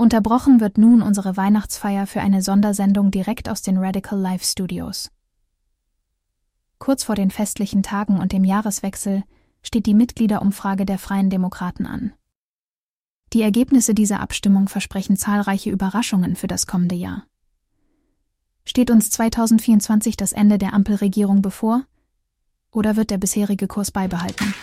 Unterbrochen wird nun unsere Weihnachtsfeier für eine Sondersendung direkt aus den Radical Life Studios. Kurz vor den festlichen Tagen und dem Jahreswechsel steht die Mitgliederumfrage der Freien Demokraten an. Die Ergebnisse dieser Abstimmung versprechen zahlreiche Überraschungen für das kommende Jahr. Steht uns 2024 das Ende der Ampelregierung bevor? Oder wird der bisherige Kurs beibehalten?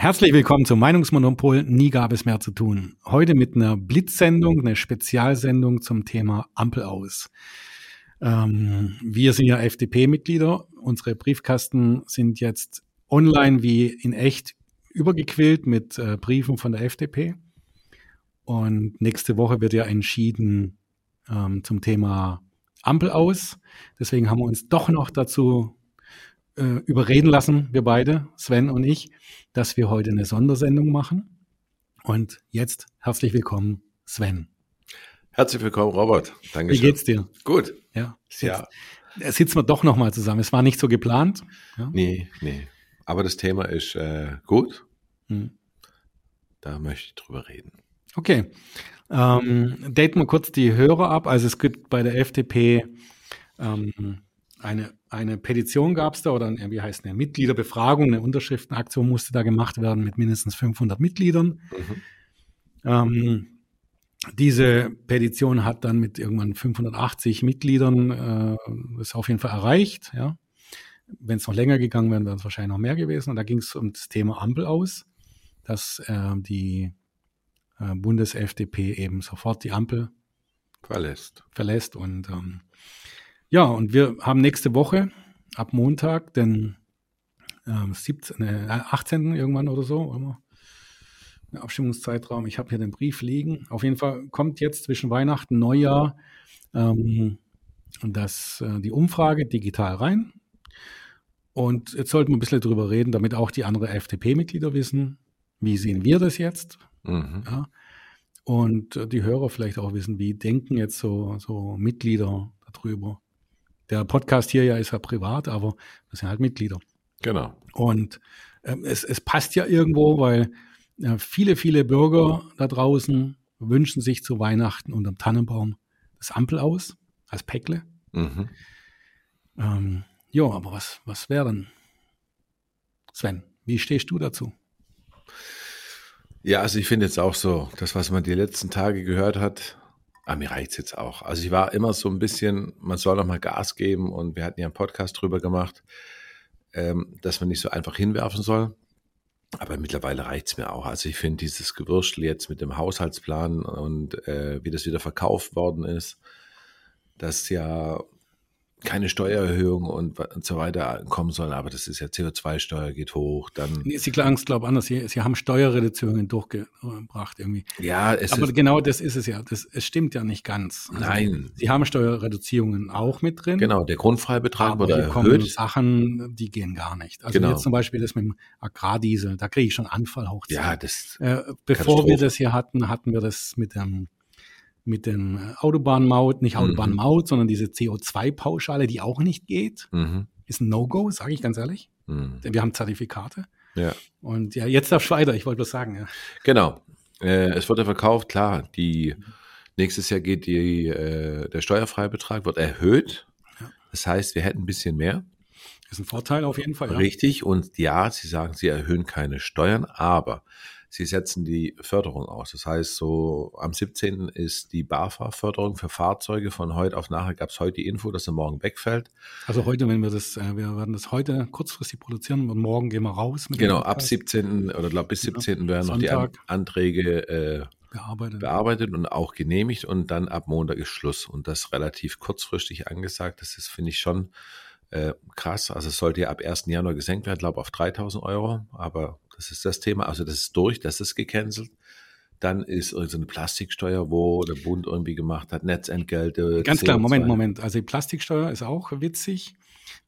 Herzlich willkommen zum Meinungsmonopol. Nie gab es mehr zu tun. Heute mit einer Blitzsendung, eine Spezialsendung zum Thema Ampel aus. Ähm, wir sind ja FDP-Mitglieder. Unsere Briefkasten sind jetzt online wie in echt übergequillt mit äh, Briefen von der FDP. Und nächste Woche wird ja entschieden ähm, zum Thema Ampel aus. Deswegen haben wir uns doch noch dazu äh, überreden lassen, wir beide, Sven und ich, dass wir heute eine Sondersendung machen. Und jetzt herzlich willkommen, Sven. Herzlich willkommen, Robert. Danke. Wie geht's dir? Gut. Ja. ja. sitzen wir doch nochmal zusammen. Es war nicht so geplant. Ja? Nee, nee. Aber das Thema ist äh, gut. Hm. Da möchte ich drüber reden. Okay. Ähm, daten wir kurz die Hörer ab. Also es gibt bei der FDP ähm, eine, eine Petition gab es da oder eine, wie heißt eine Mitgliederbefragung, eine Unterschriftenaktion musste da gemacht werden mit mindestens 500 Mitgliedern. Mhm. Ähm, diese Petition hat dann mit irgendwann 580 Mitgliedern äh, ist auf jeden Fall erreicht. Ja. Wenn es noch länger gegangen wäre, wäre es wahrscheinlich noch mehr gewesen. Und da ging es um das Thema Ampel aus, dass äh, die äh, Bundes-FDP eben sofort die Ampel verlässt. verlässt und ähm, ja, und wir haben nächste Woche ab Montag, den äh, 17, äh, 18. irgendwann oder so, oder? Der Abstimmungszeitraum. Ich habe hier den Brief liegen. Auf jeden Fall kommt jetzt zwischen Weihnachten, Neujahr ähm, das, äh, die Umfrage digital rein. Und jetzt sollten wir ein bisschen drüber reden, damit auch die anderen FDP-Mitglieder wissen, wie sehen wir das jetzt? Mhm. Ja? Und äh, die Hörer vielleicht auch wissen, wie denken jetzt so, so Mitglieder darüber. Der Podcast hier ja ist ja privat, aber das sind halt Mitglieder. Genau. Und äh, es, es passt ja irgendwo, weil äh, viele, viele Bürger da draußen wünschen sich zu Weihnachten unterm Tannenbaum das Ampel aus, als Päckle. Mhm. Ähm, ja, aber was, was wäre denn? Sven, wie stehst du dazu? Ja, also ich finde jetzt auch so, das, was man die letzten Tage gehört hat, Ah, mir reicht's jetzt auch. Also ich war immer so ein bisschen, man soll noch mal Gas geben und wir hatten ja einen Podcast drüber gemacht, ähm, dass man nicht so einfach hinwerfen soll. Aber mittlerweile reicht's mir auch. Also ich finde dieses Gewürstel jetzt mit dem Haushaltsplan und äh, wie das wieder verkauft worden ist, dass ja keine Steuererhöhung und, und so weiter kommen sollen, aber das ist ja CO2-Steuer geht hoch, dann. Sie klagen es, glaube ich, anders. Sie, Sie haben Steuerreduzierungen durchgebracht irgendwie. Ja, es Aber ist, genau das ist es ja. Das, es stimmt ja nicht ganz. Also nein. Sie haben Steuerreduzierungen auch mit drin. Genau, der Grundfreibetrag aber wurde erhöht. Sachen, die gehen gar nicht. Also genau. jetzt zum Beispiel das mit dem Agrardiesel, da kriege ich schon Anfall hoch. Ja, das. Äh, bevor wir das hier hatten, hatten wir das mit dem mit dem äh, Autobahnmaut, nicht mhm. Autobahnmaut, mhm. sondern diese CO2-Pauschale, die auch nicht geht, mhm. ist ein No-Go, sage ich ganz ehrlich. Mhm. Denn wir haben Zertifikate. Ja. Und ja, jetzt darfst du weiter, ich wollte bloß sagen. Ja. Genau. Äh, es wird ja verkauft, klar, die nächstes Jahr geht die, äh, der Steuerfreibetrag wird erhöht. Ja. Das heißt, wir hätten ein bisschen mehr. Das ist ein Vorteil auf jeden Fall. Ja. Richtig. Und ja, Sie sagen, Sie erhöhen keine Steuern, aber Sie setzen die Förderung aus. Das heißt, so am 17. ist die BAFA-Förderung für Fahrzeuge. Von heute auf nachher gab es heute die Info, dass er morgen wegfällt. Also heute, wenn wir das, äh, wir werden das heute kurzfristig produzieren und morgen gehen wir raus. Genau, ab 17. oder glaub, bis 17. Ja, werden Sonntag. noch die Anträge äh, bearbeitet. bearbeitet und auch genehmigt und dann ab Montag ist Schluss. Und das relativ kurzfristig angesagt. Das ist, finde ich, schon äh, krass. Also es sollte ja ab 1. Januar gesenkt werden, glaube auf 3000 Euro. Aber das ist das Thema. Also das ist durch, das ist gecancelt. Dann ist irgendeine Plastiksteuer, wo der Bund irgendwie gemacht hat, Netzentgelte. Ganz klar, Moment, Moment. Also die Plastiksteuer ist auch witzig.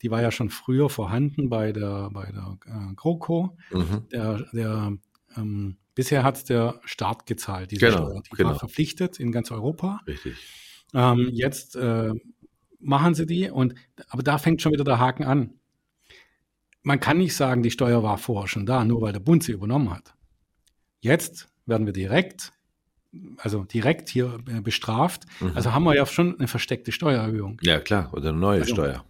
Die war ja schon früher vorhanden bei der, bei der äh, GroKo. Mhm. Der, der, ähm, bisher hat der Staat gezahlt, diese genau, Steuer. Die genau. war verpflichtet in ganz Europa. Richtig. Ähm, jetzt äh, machen sie die und aber da fängt schon wieder der Haken an. Man kann nicht sagen, die Steuer war vorher schon da, nur weil der Bund sie übernommen hat. Jetzt werden wir direkt, also direkt hier äh, bestraft. Mhm. Also haben wir ja schon eine versteckte Steuererhöhung. Ja, klar, oder eine neue also, Steuer.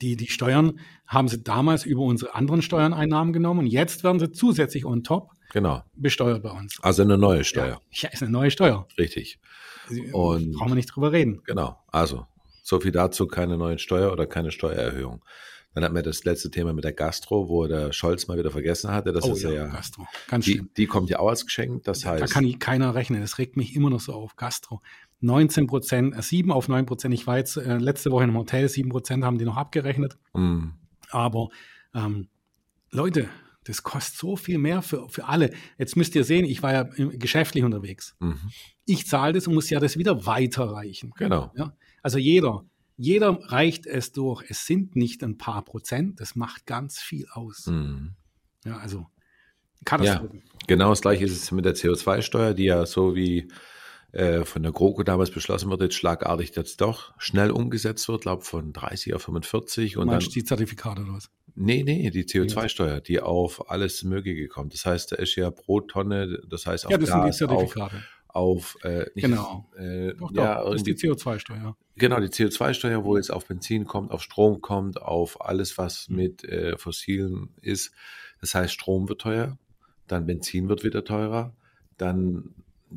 Die, die Steuern haben sie damals über unsere anderen Steuerneinnahmen genommen und jetzt werden sie zusätzlich on top genau. besteuert bei uns. Also eine neue Steuer. Ja, ja ist eine neue Steuer. Richtig. Und brauchen wir nicht drüber reden. Genau. Also, so viel dazu, keine neuen Steuer oder keine Steuererhöhung. Dann hatten wir das letzte Thema mit der Gastro, wo der Scholz mal wieder vergessen hatte. Das oh, ist ja, ja Gastro. Ganz die, die kommt ja auch als Geschenk. Das heißt. Da kann keiner rechnen. Das regt mich immer noch so auf. Gastro. 19 Prozent, 7 äh, auf 9 Prozent. Ich war jetzt äh, letzte Woche im Hotel, 7 Prozent haben die noch abgerechnet. Mm. Aber ähm, Leute, das kostet so viel mehr für, für alle. Jetzt müsst ihr sehen, ich war ja geschäftlich unterwegs. Mhm. Ich zahle das und muss ja das wieder weiterreichen. Genau. Ja? Also jeder, jeder reicht es durch. Es sind nicht ein paar Prozent, das macht ganz viel aus. Mhm. Ja, also Katastrophe. Ja, genau das gleiche ist es mit der CO2-Steuer, die ja so wie äh, von der GroKo damals beschlossen wird, jetzt schlagartig jetzt doch schnell umgesetzt wird, glaube von 30 auf 45. Und Meinst dann, die Zertifikate oder was? Nee, nee, die CO2-Steuer, die auf alles Mögliche kommt. Das heißt, da ist ja pro Tonne, das heißt auf ja, das Gas, sind die Zertifikate. auf auf äh, nicht, genau. Äh, doch, doch, ja, das ist die CO2-Steuer. Genau, die CO2-Steuer, wo jetzt auf Benzin kommt, auf Strom kommt, auf alles, was mhm. mit äh, Fossilen ist. Das heißt, Strom wird teuer, dann Benzin wird wieder teurer, dann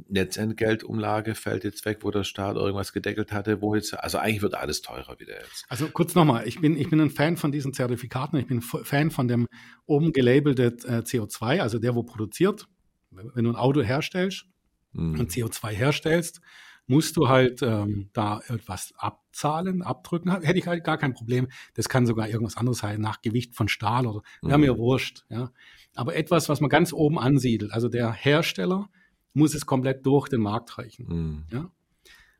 Netzentgeltumlage fällt jetzt weg, wo der Staat irgendwas gedeckelt hatte, wo jetzt, also eigentlich wird alles teurer wieder jetzt. Also kurz nochmal, ich bin, ich bin ein Fan von diesen Zertifikaten, ich bin Fan von dem oben gelabelte äh, CO2, also der, wo produziert. Wenn du ein Auto herstellst, mhm. und CO2 herstellst, musst du halt ähm, da etwas abzahlen, abdrücken. Hätte ich halt gar kein Problem. Das kann sogar irgendwas anderes sein, nach Gewicht von Stahl oder wäre mhm. mir wurscht. Ja. Aber etwas, was man ganz oben ansiedelt. Also der Hersteller muss es komplett durch den Markt reichen. Mhm. Ja.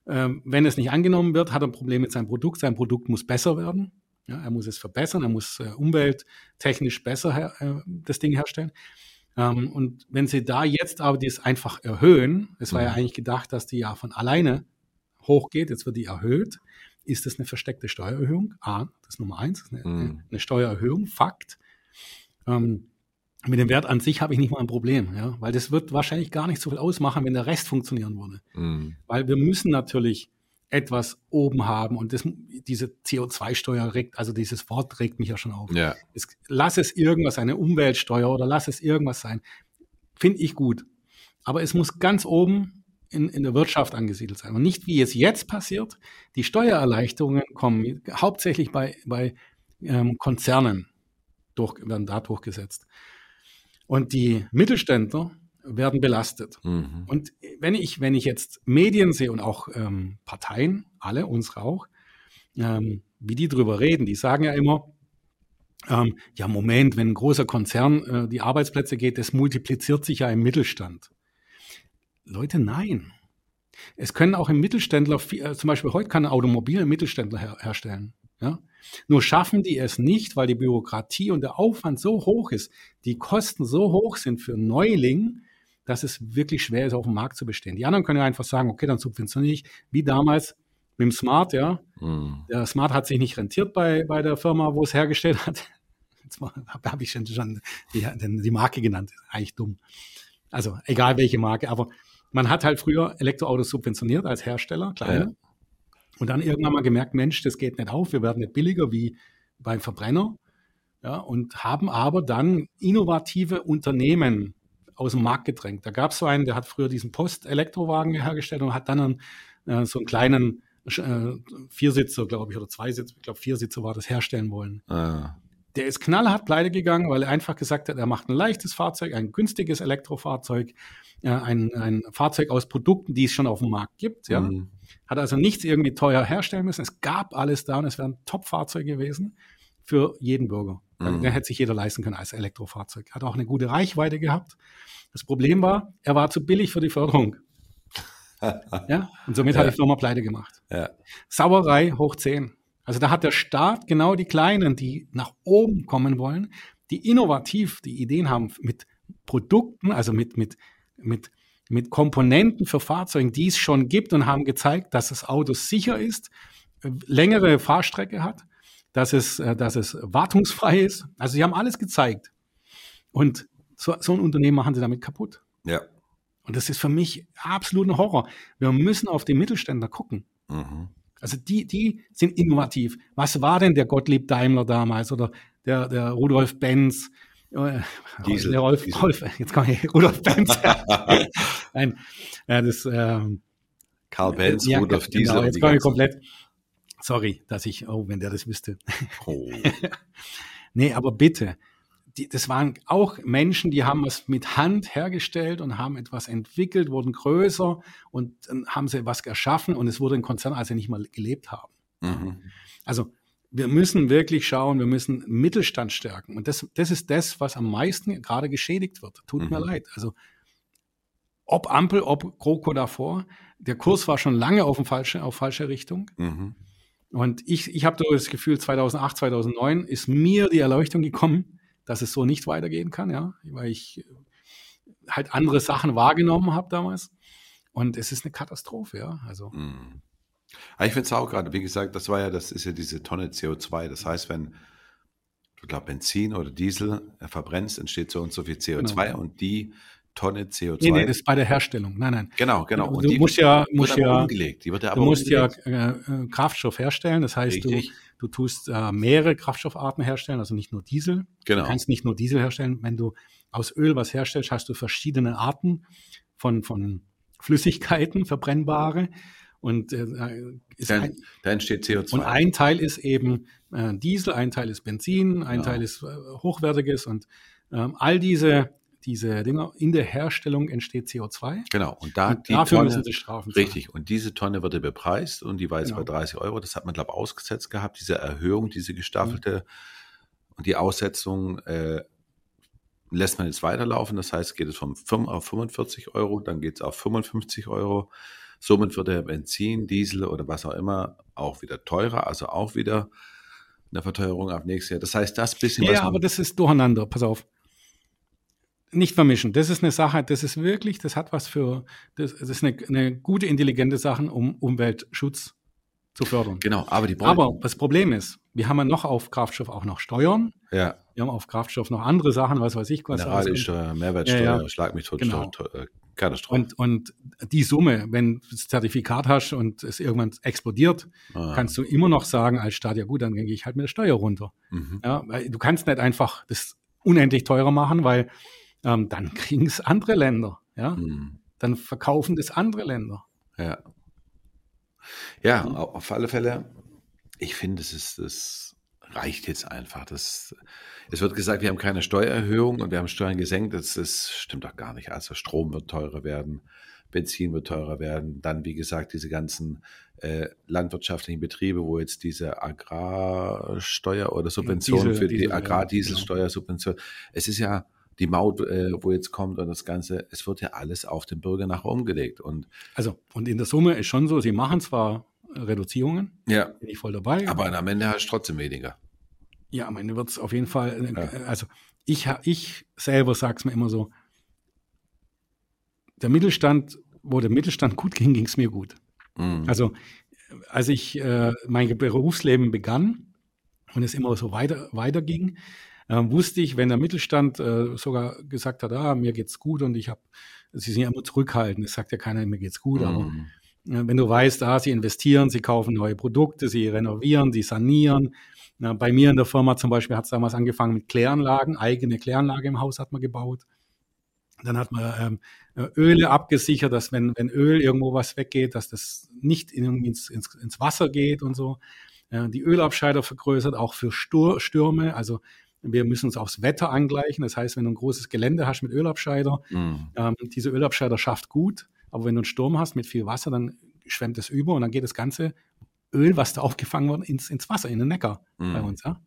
Ähm, wenn es nicht angenommen wird, hat er ein Problem mit seinem Produkt. Sein Produkt muss besser werden. Ja, er muss es verbessern, er muss äh, umwelttechnisch besser äh, das Ding herstellen. Ähm, und wenn sie da jetzt aber das einfach erhöhen, es war mhm. ja eigentlich gedacht, dass die ja von alleine hochgeht, jetzt wird die erhöht, ist das eine versteckte Steuererhöhung? A, das ist Nummer eins, eine, mhm. eine Steuererhöhung, Fakt. Ähm, mit dem Wert an sich habe ich nicht mal ein Problem, ja, weil das wird wahrscheinlich gar nicht so viel ausmachen, wenn der Rest funktionieren würde. Mhm. Weil wir müssen natürlich etwas oben haben. Und das, diese CO2-Steuer regt, also dieses Wort regt mich ja schon auf. Ja. Es, lass es irgendwas, eine Umweltsteuer oder lass es irgendwas sein. Finde ich gut. Aber es muss ganz oben in, in der Wirtschaft angesiedelt sein. Und nicht wie es jetzt passiert. Die Steuererleichterungen kommen hauptsächlich bei, bei ähm, Konzernen durch, werden da durchgesetzt. Und die Mittelständler, werden belastet. Mhm. Und wenn ich, wenn ich jetzt Medien sehe und auch ähm, Parteien, alle, unsere auch, ähm, wie die drüber reden, die sagen ja immer, ähm, ja, Moment, wenn ein großer Konzern äh, die Arbeitsplätze geht, das multipliziert sich ja im Mittelstand. Leute, nein. Es können auch im Mittelständler, äh, zum Beispiel heute kann ein Automobil ein Mittelständler her herstellen. Ja? Nur schaffen die es nicht, weil die Bürokratie und der Aufwand so hoch ist, die Kosten so hoch sind für Neuling, dass es wirklich schwer ist, auf dem Markt zu bestehen. Die anderen können ja einfach sagen, okay, dann subventioniere ich, wie damals mit dem Smart, ja. Mhm. Der Smart hat sich nicht rentiert bei, bei der Firma, wo es hergestellt hat. Jetzt habe ich schon, schon die, die Marke genannt. Eigentlich dumm. Also egal welche Marke, aber man hat halt früher Elektroautos subventioniert als Hersteller, kleine. Ja. Und dann irgendwann mal gemerkt, Mensch, das geht nicht auf, wir werden nicht billiger wie beim Verbrenner. Ja, und haben aber dann innovative Unternehmen aus dem Markt gedrängt. Da gab es so einen, der hat früher diesen Post-Elektrowagen hergestellt und hat dann einen, äh, so einen kleinen äh, Viersitzer, glaube ich, oder Zweisitzer, ich glaube Viersitzer war das, herstellen wollen. Ah. Der ist knallhart pleite gegangen, weil er einfach gesagt hat, er macht ein leichtes Fahrzeug, ein günstiges Elektrofahrzeug, äh, ein, ein Fahrzeug aus Produkten, die es schon auf dem Markt gibt. Ja. Mhm. Hat also nichts irgendwie teuer herstellen müssen. Es gab alles da und es wäre ein Top-Fahrzeug gewesen für jeden Bürger. Mhm. Der hätte sich jeder leisten können als Elektrofahrzeug. Hat auch eine gute Reichweite gehabt. Das Problem war, er war zu billig für die Förderung. ja, und somit ja. hat die Firma pleite gemacht. Ja. Sauerei hoch 10. Also da hat der Staat genau die Kleinen, die nach oben kommen wollen, die innovativ die Ideen haben mit Produkten, also mit, mit, mit, mit Komponenten für Fahrzeuge, die es schon gibt und haben gezeigt, dass das Auto sicher ist, längere Fahrstrecke hat, dass es, äh, dass es wartungsfrei ist. Also sie haben alles gezeigt. Und so, so ein Unternehmen machen sie damit kaputt. Ja. Und das ist für mich absolut ein Horror. Wir müssen auf die Mittelständler gucken. Mhm. Also die, die sind innovativ. Was war denn der Gottlieb Daimler damals oder der, der Rudolf Benz? Äh, Diesel, der Rolf, Diesel. Rolf, jetzt komme ich, Rudolf Benz. Nein, ja, das, ähm, Karl Benz, ja, Rudolf genau, Diesel. Jetzt komme ich komplett. Sorry, dass ich, oh, wenn der das wüsste. Oh. nee, aber bitte, die, das waren auch Menschen, die haben was mit Hand hergestellt und haben etwas entwickelt, wurden größer und dann haben sie was erschaffen und es wurde ein Konzern, als sie nicht mal gelebt haben. Mhm. Also wir müssen wirklich schauen, wir müssen Mittelstand stärken. Und das, das ist das, was am meisten gerade geschädigt wird. Tut mhm. mir leid. Also ob Ampel, ob GroKo davor, der Kurs war schon lange auf, falsche, auf falsche Richtung. Mhm. Und ich, ich habe das Gefühl, 2008, 2009 ist mir die Erleuchtung gekommen, dass es so nicht weitergehen kann, ja, weil ich äh, halt andere Sachen wahrgenommen habe damals. Und es ist eine Katastrophe, ja. Also. Mhm. Ich finde es auch gerade, wie gesagt, das war ja, das ist ja diese Tonne CO2. Das heißt, wenn du glaub Benzin oder Diesel verbrennst, entsteht so und so viel CO2 genau. und die Tonne CO2. Nee, nee, das ist bei der Herstellung. Nein, nein. Genau, genau. Und du musst ja, musst ja, umgelegt. Die wird ja aber du musst umgelegt. ja äh, Kraftstoff herstellen. Das heißt, Richtig. du Du tust äh, mehrere Kraftstoffarten herstellen, also nicht nur Diesel. Genau. Du kannst nicht nur Diesel herstellen. Wenn du aus Öl was herstellst, hast du verschiedene Arten von, von Flüssigkeiten, verbrennbare. Und äh, ist dann, ein, da entsteht CO2. Und ein Teil ist eben äh, Diesel, ein Teil ist Benzin, ein ja. Teil ist äh, hochwertiges und ähm, all diese diese Dinger, in der Herstellung entsteht CO2. Genau, und, da und dafür Tonne, müssen sie Strafen zahlen. Richtig, und diese Tonne wird bepreist und die war jetzt genau. bei 30 Euro. Das hat man, glaube ich, ausgesetzt gehabt, diese Erhöhung, diese gestaffelte mhm. und die Aussetzung äh, lässt man jetzt weiterlaufen. Das heißt, geht es vom 5 auf 45 Euro, dann geht es auf 55 Euro. Somit wird der Benzin, Diesel oder was auch immer auch wieder teurer, also auch wieder eine Verteuerung ab nächstes Jahr. Das heißt, das bisschen. Ja, aber das ist durcheinander. Pass auf nicht vermischen. Das ist eine Sache, das ist wirklich, das hat was für, das, das ist eine, eine gute, intelligente Sache, um Umweltschutz zu fördern. Genau, aber die Aber das Problem ist, wir haben ja noch auf Kraftstoff auch noch Steuern. Ja. Wir haben auf Kraftstoff noch andere Sachen, was weiß ich. Was Mineralsteuer, Mehrwertsteuer, ja, ja. Schlag mich tot, genau. Äh, Katastrophe. Und, und die Summe, wenn du das Zertifikat hast und es irgendwann explodiert, ah. kannst du immer noch sagen als Staat, ja gut, dann gehe ich halt mit der Steuer runter. Mhm. Ja, weil du kannst nicht einfach das unendlich teurer machen, weil ähm, dann kriegen es andere Länder. Ja? Mhm. Dann verkaufen das andere Länder. Ja. Ja, mhm. auf alle Fälle. Ich finde, es ist, das reicht jetzt einfach. Das, es wird gesagt, wir haben keine Steuererhöhung und wir haben Steuern gesenkt. Das, das stimmt doch gar nicht. Also Strom wird teurer werden, Benzin wird teurer werden. Dann, wie gesagt, diese ganzen äh, landwirtschaftlichen Betriebe, wo jetzt diese Agrarsteuer oder Subvention Diesel, für die Agrardieselsteuersubvention. Genau. Es ist ja die Maut, äh, wo jetzt kommt und das Ganze, es wird ja alles auf den Bürger nachher umgelegt. Und also, und in der Summe ist schon so, sie machen zwar Reduzierungen, ja. bin ich voll dabei. Aber am Ende hast du trotzdem weniger. Ja, am Ende wird es auf jeden Fall, äh, ja. also ich, ich selber sage es mir immer so, der Mittelstand, wo der Mittelstand gut ging, ging es mir gut. Mhm. Also als ich äh, mein Berufsleben begann und es immer so weiter, weiter ging, äh, wusste ich, wenn der Mittelstand äh, sogar gesagt hat, ah, mir geht's gut und ich habe, sie sind ja immer zurückhaltend, es sagt ja keiner, mir geht's gut, mhm. aber äh, wenn du weißt, ah, sie investieren, sie kaufen neue Produkte, sie renovieren, sie sanieren. Na, bei mir in der Firma zum Beispiel hat es damals angefangen mit Kläranlagen, eigene Kläranlage im Haus hat man gebaut. Dann hat man ähm, äh, Öle abgesichert, dass wenn, wenn Öl irgendwo was weggeht, dass das nicht in, ins, ins, ins Wasser geht und so. Äh, die Ölabscheider vergrößert, auch für Stur Stürme. Also wir müssen uns aufs Wetter angleichen. Das heißt, wenn du ein großes Gelände hast mit Ölabscheider, mhm. ähm, diese Ölabscheider schafft gut. Aber wenn du einen Sturm hast mit viel Wasser, dann schwemmt es über und dann geht das ganze Öl, was da aufgefangen wurde, ins, ins Wasser, in den Neckar mhm. bei uns. Ja?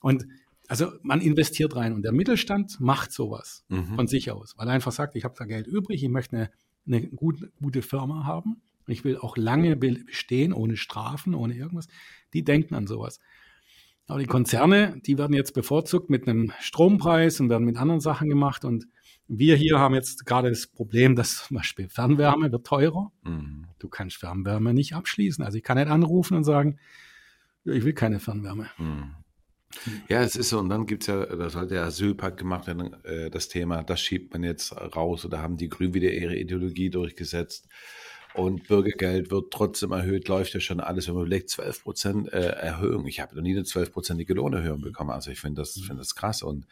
Und Also man investiert rein und der Mittelstand macht sowas Mhm. von sich aus, weil er einfach sagt, ich habe da Geld übrig, ich möchte eine, eine gut, gute Firma haben, ich will auch lange be- bestehen, ohne Strafen, ohne irgendwas. Die denken an sowas. Aber die Konzerne, die werden jetzt bevorzugt mit einem Strompreis und werden mit anderen Sachen gemacht. Und wir hier haben jetzt gerade das Problem, dass zum Beispiel Fernwärme wird teurer. Mhm. Du kannst Fernwärme nicht abschließen. Also ich kann nicht anrufen und sagen, ich will keine Fernwärme. Mhm. Ja, es ist so, und dann gibt's ja, da sollte der Asylpakt gemacht werden, äh, das Thema, das schiebt man jetzt raus oder haben die Grünen wieder ihre Ideologie durchgesetzt. Und Bürgergeld wird trotzdem erhöht, läuft ja schon alles, wenn man überlegt, 12 Prozent äh, Erhöhung. Ich habe noch nie eine 12-prozentige Lohnerhöhung bekommen. Also ich finde das, finde das krass und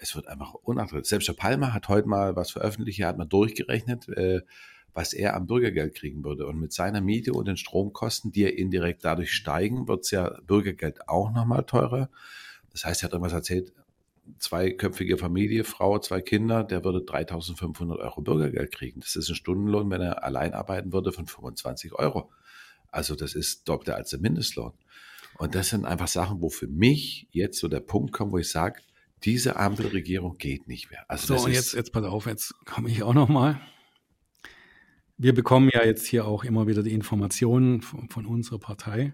es wird einfach unattraktiv. Selbst der Palmer hat heute mal was veröffentlicht, er hat mal durchgerechnet, äh, was er am Bürgergeld kriegen würde. Und mit seiner Miete und den Stromkosten, die ja indirekt dadurch steigen, wird's ja Bürgergeld auch nochmal teurer. Das heißt, er hat irgendwas erzählt, zweiköpfige Familie, Frau, zwei Kinder, der würde 3500 Euro Bürgergeld kriegen. Das ist ein Stundenlohn, wenn er allein arbeiten würde, von 25 Euro. Also das ist doppelt als der Mindestlohn. Und das sind einfach Sachen, wo für mich jetzt so der Punkt kommt, wo ich sage, diese Ampelregierung geht nicht mehr. Also So, und jetzt, jetzt pass auf, jetzt komme ich auch noch mal. Wir bekommen ja jetzt hier auch immer wieder die Informationen von, von unserer Partei,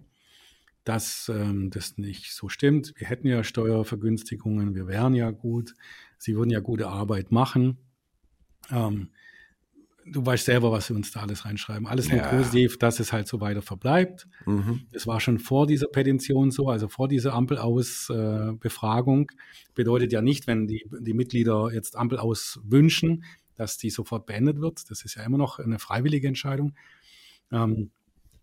dass ähm, das nicht so stimmt. Wir hätten ja Steuervergünstigungen, wir wären ja gut, sie würden ja gute Arbeit machen. Ähm, du weißt selber, was sie uns da alles reinschreiben. Alles nur Ja. positiv, dass es halt so weiter verbleibt. mhm. Das war schon vor dieser Petition so, also vor dieser Ampelausbefragung. Äh. Bedeutet ja nicht, wenn die, die Mitglieder jetzt Ampel aus wünschen, dass die sofort beendet wird. Das ist ja immer noch eine freiwillige Entscheidung. Ähm,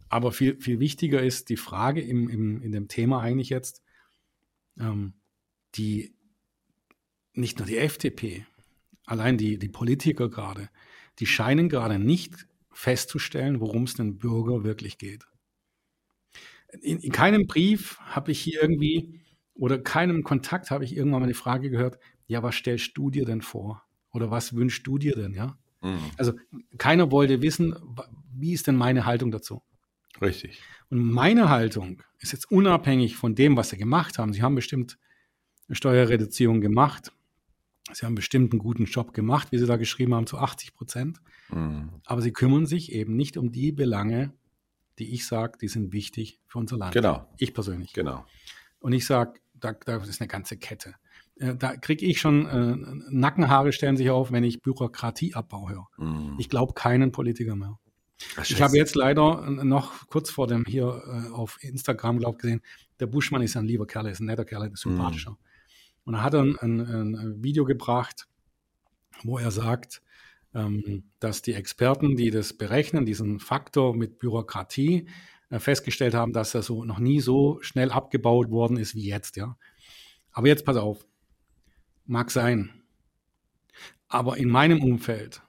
aber viel, viel wichtiger ist die Frage im, im, in dem Thema eigentlich jetzt, ähm, die nicht nur die FDP, allein die, die Politiker gerade, die scheinen gerade nicht festzustellen, worum es den Bürger wirklich geht. In, in keinem Brief habe ich hier irgendwie oder keinem Kontakt habe ich irgendwann mal die Frage gehört, ja, was stellst du dir denn vor? Oder was wünschst du dir denn, ja? Mhm. Also keiner wollte wissen, wie ist denn meine Haltung dazu? Richtig. Und meine Haltung ist jetzt unabhängig von dem, was sie gemacht haben. Sie haben bestimmt eine Steuerreduzierung gemacht. Sie haben bestimmt einen guten Job gemacht, wie Sie da geschrieben haben, zu 80 Prozent. Mhm. Aber sie kümmern sich eben nicht um die Belange, die ich sage, die sind wichtig für unser Land. Genau, Ich persönlich. genau. Und ich sage, da, da ist eine ganze Kette. Äh, Da kriege ich schon äh, Nackenhaare stellen sich auf, wenn ich Bürokratieabbau höre. Mhm. Ich glaube keinen Politiker mehr. Das Ich habe jetzt leider noch kurz vor dem hier äh, auf Instagram, glaube gesehen, der Buschmann ist ein lieber Kerl, ist ein netter Kerl, ist sympathischer. Und da hat er ein, ein, ein Video gebracht, wo er sagt, ähm, dass die Experten, die das berechnen, diesen Faktor mit Bürokratie, äh, festgestellt haben, dass er so noch nie so schnell abgebaut worden ist wie jetzt, ja. Aber jetzt pass auf. Mag sein. Aber in meinem Umfeld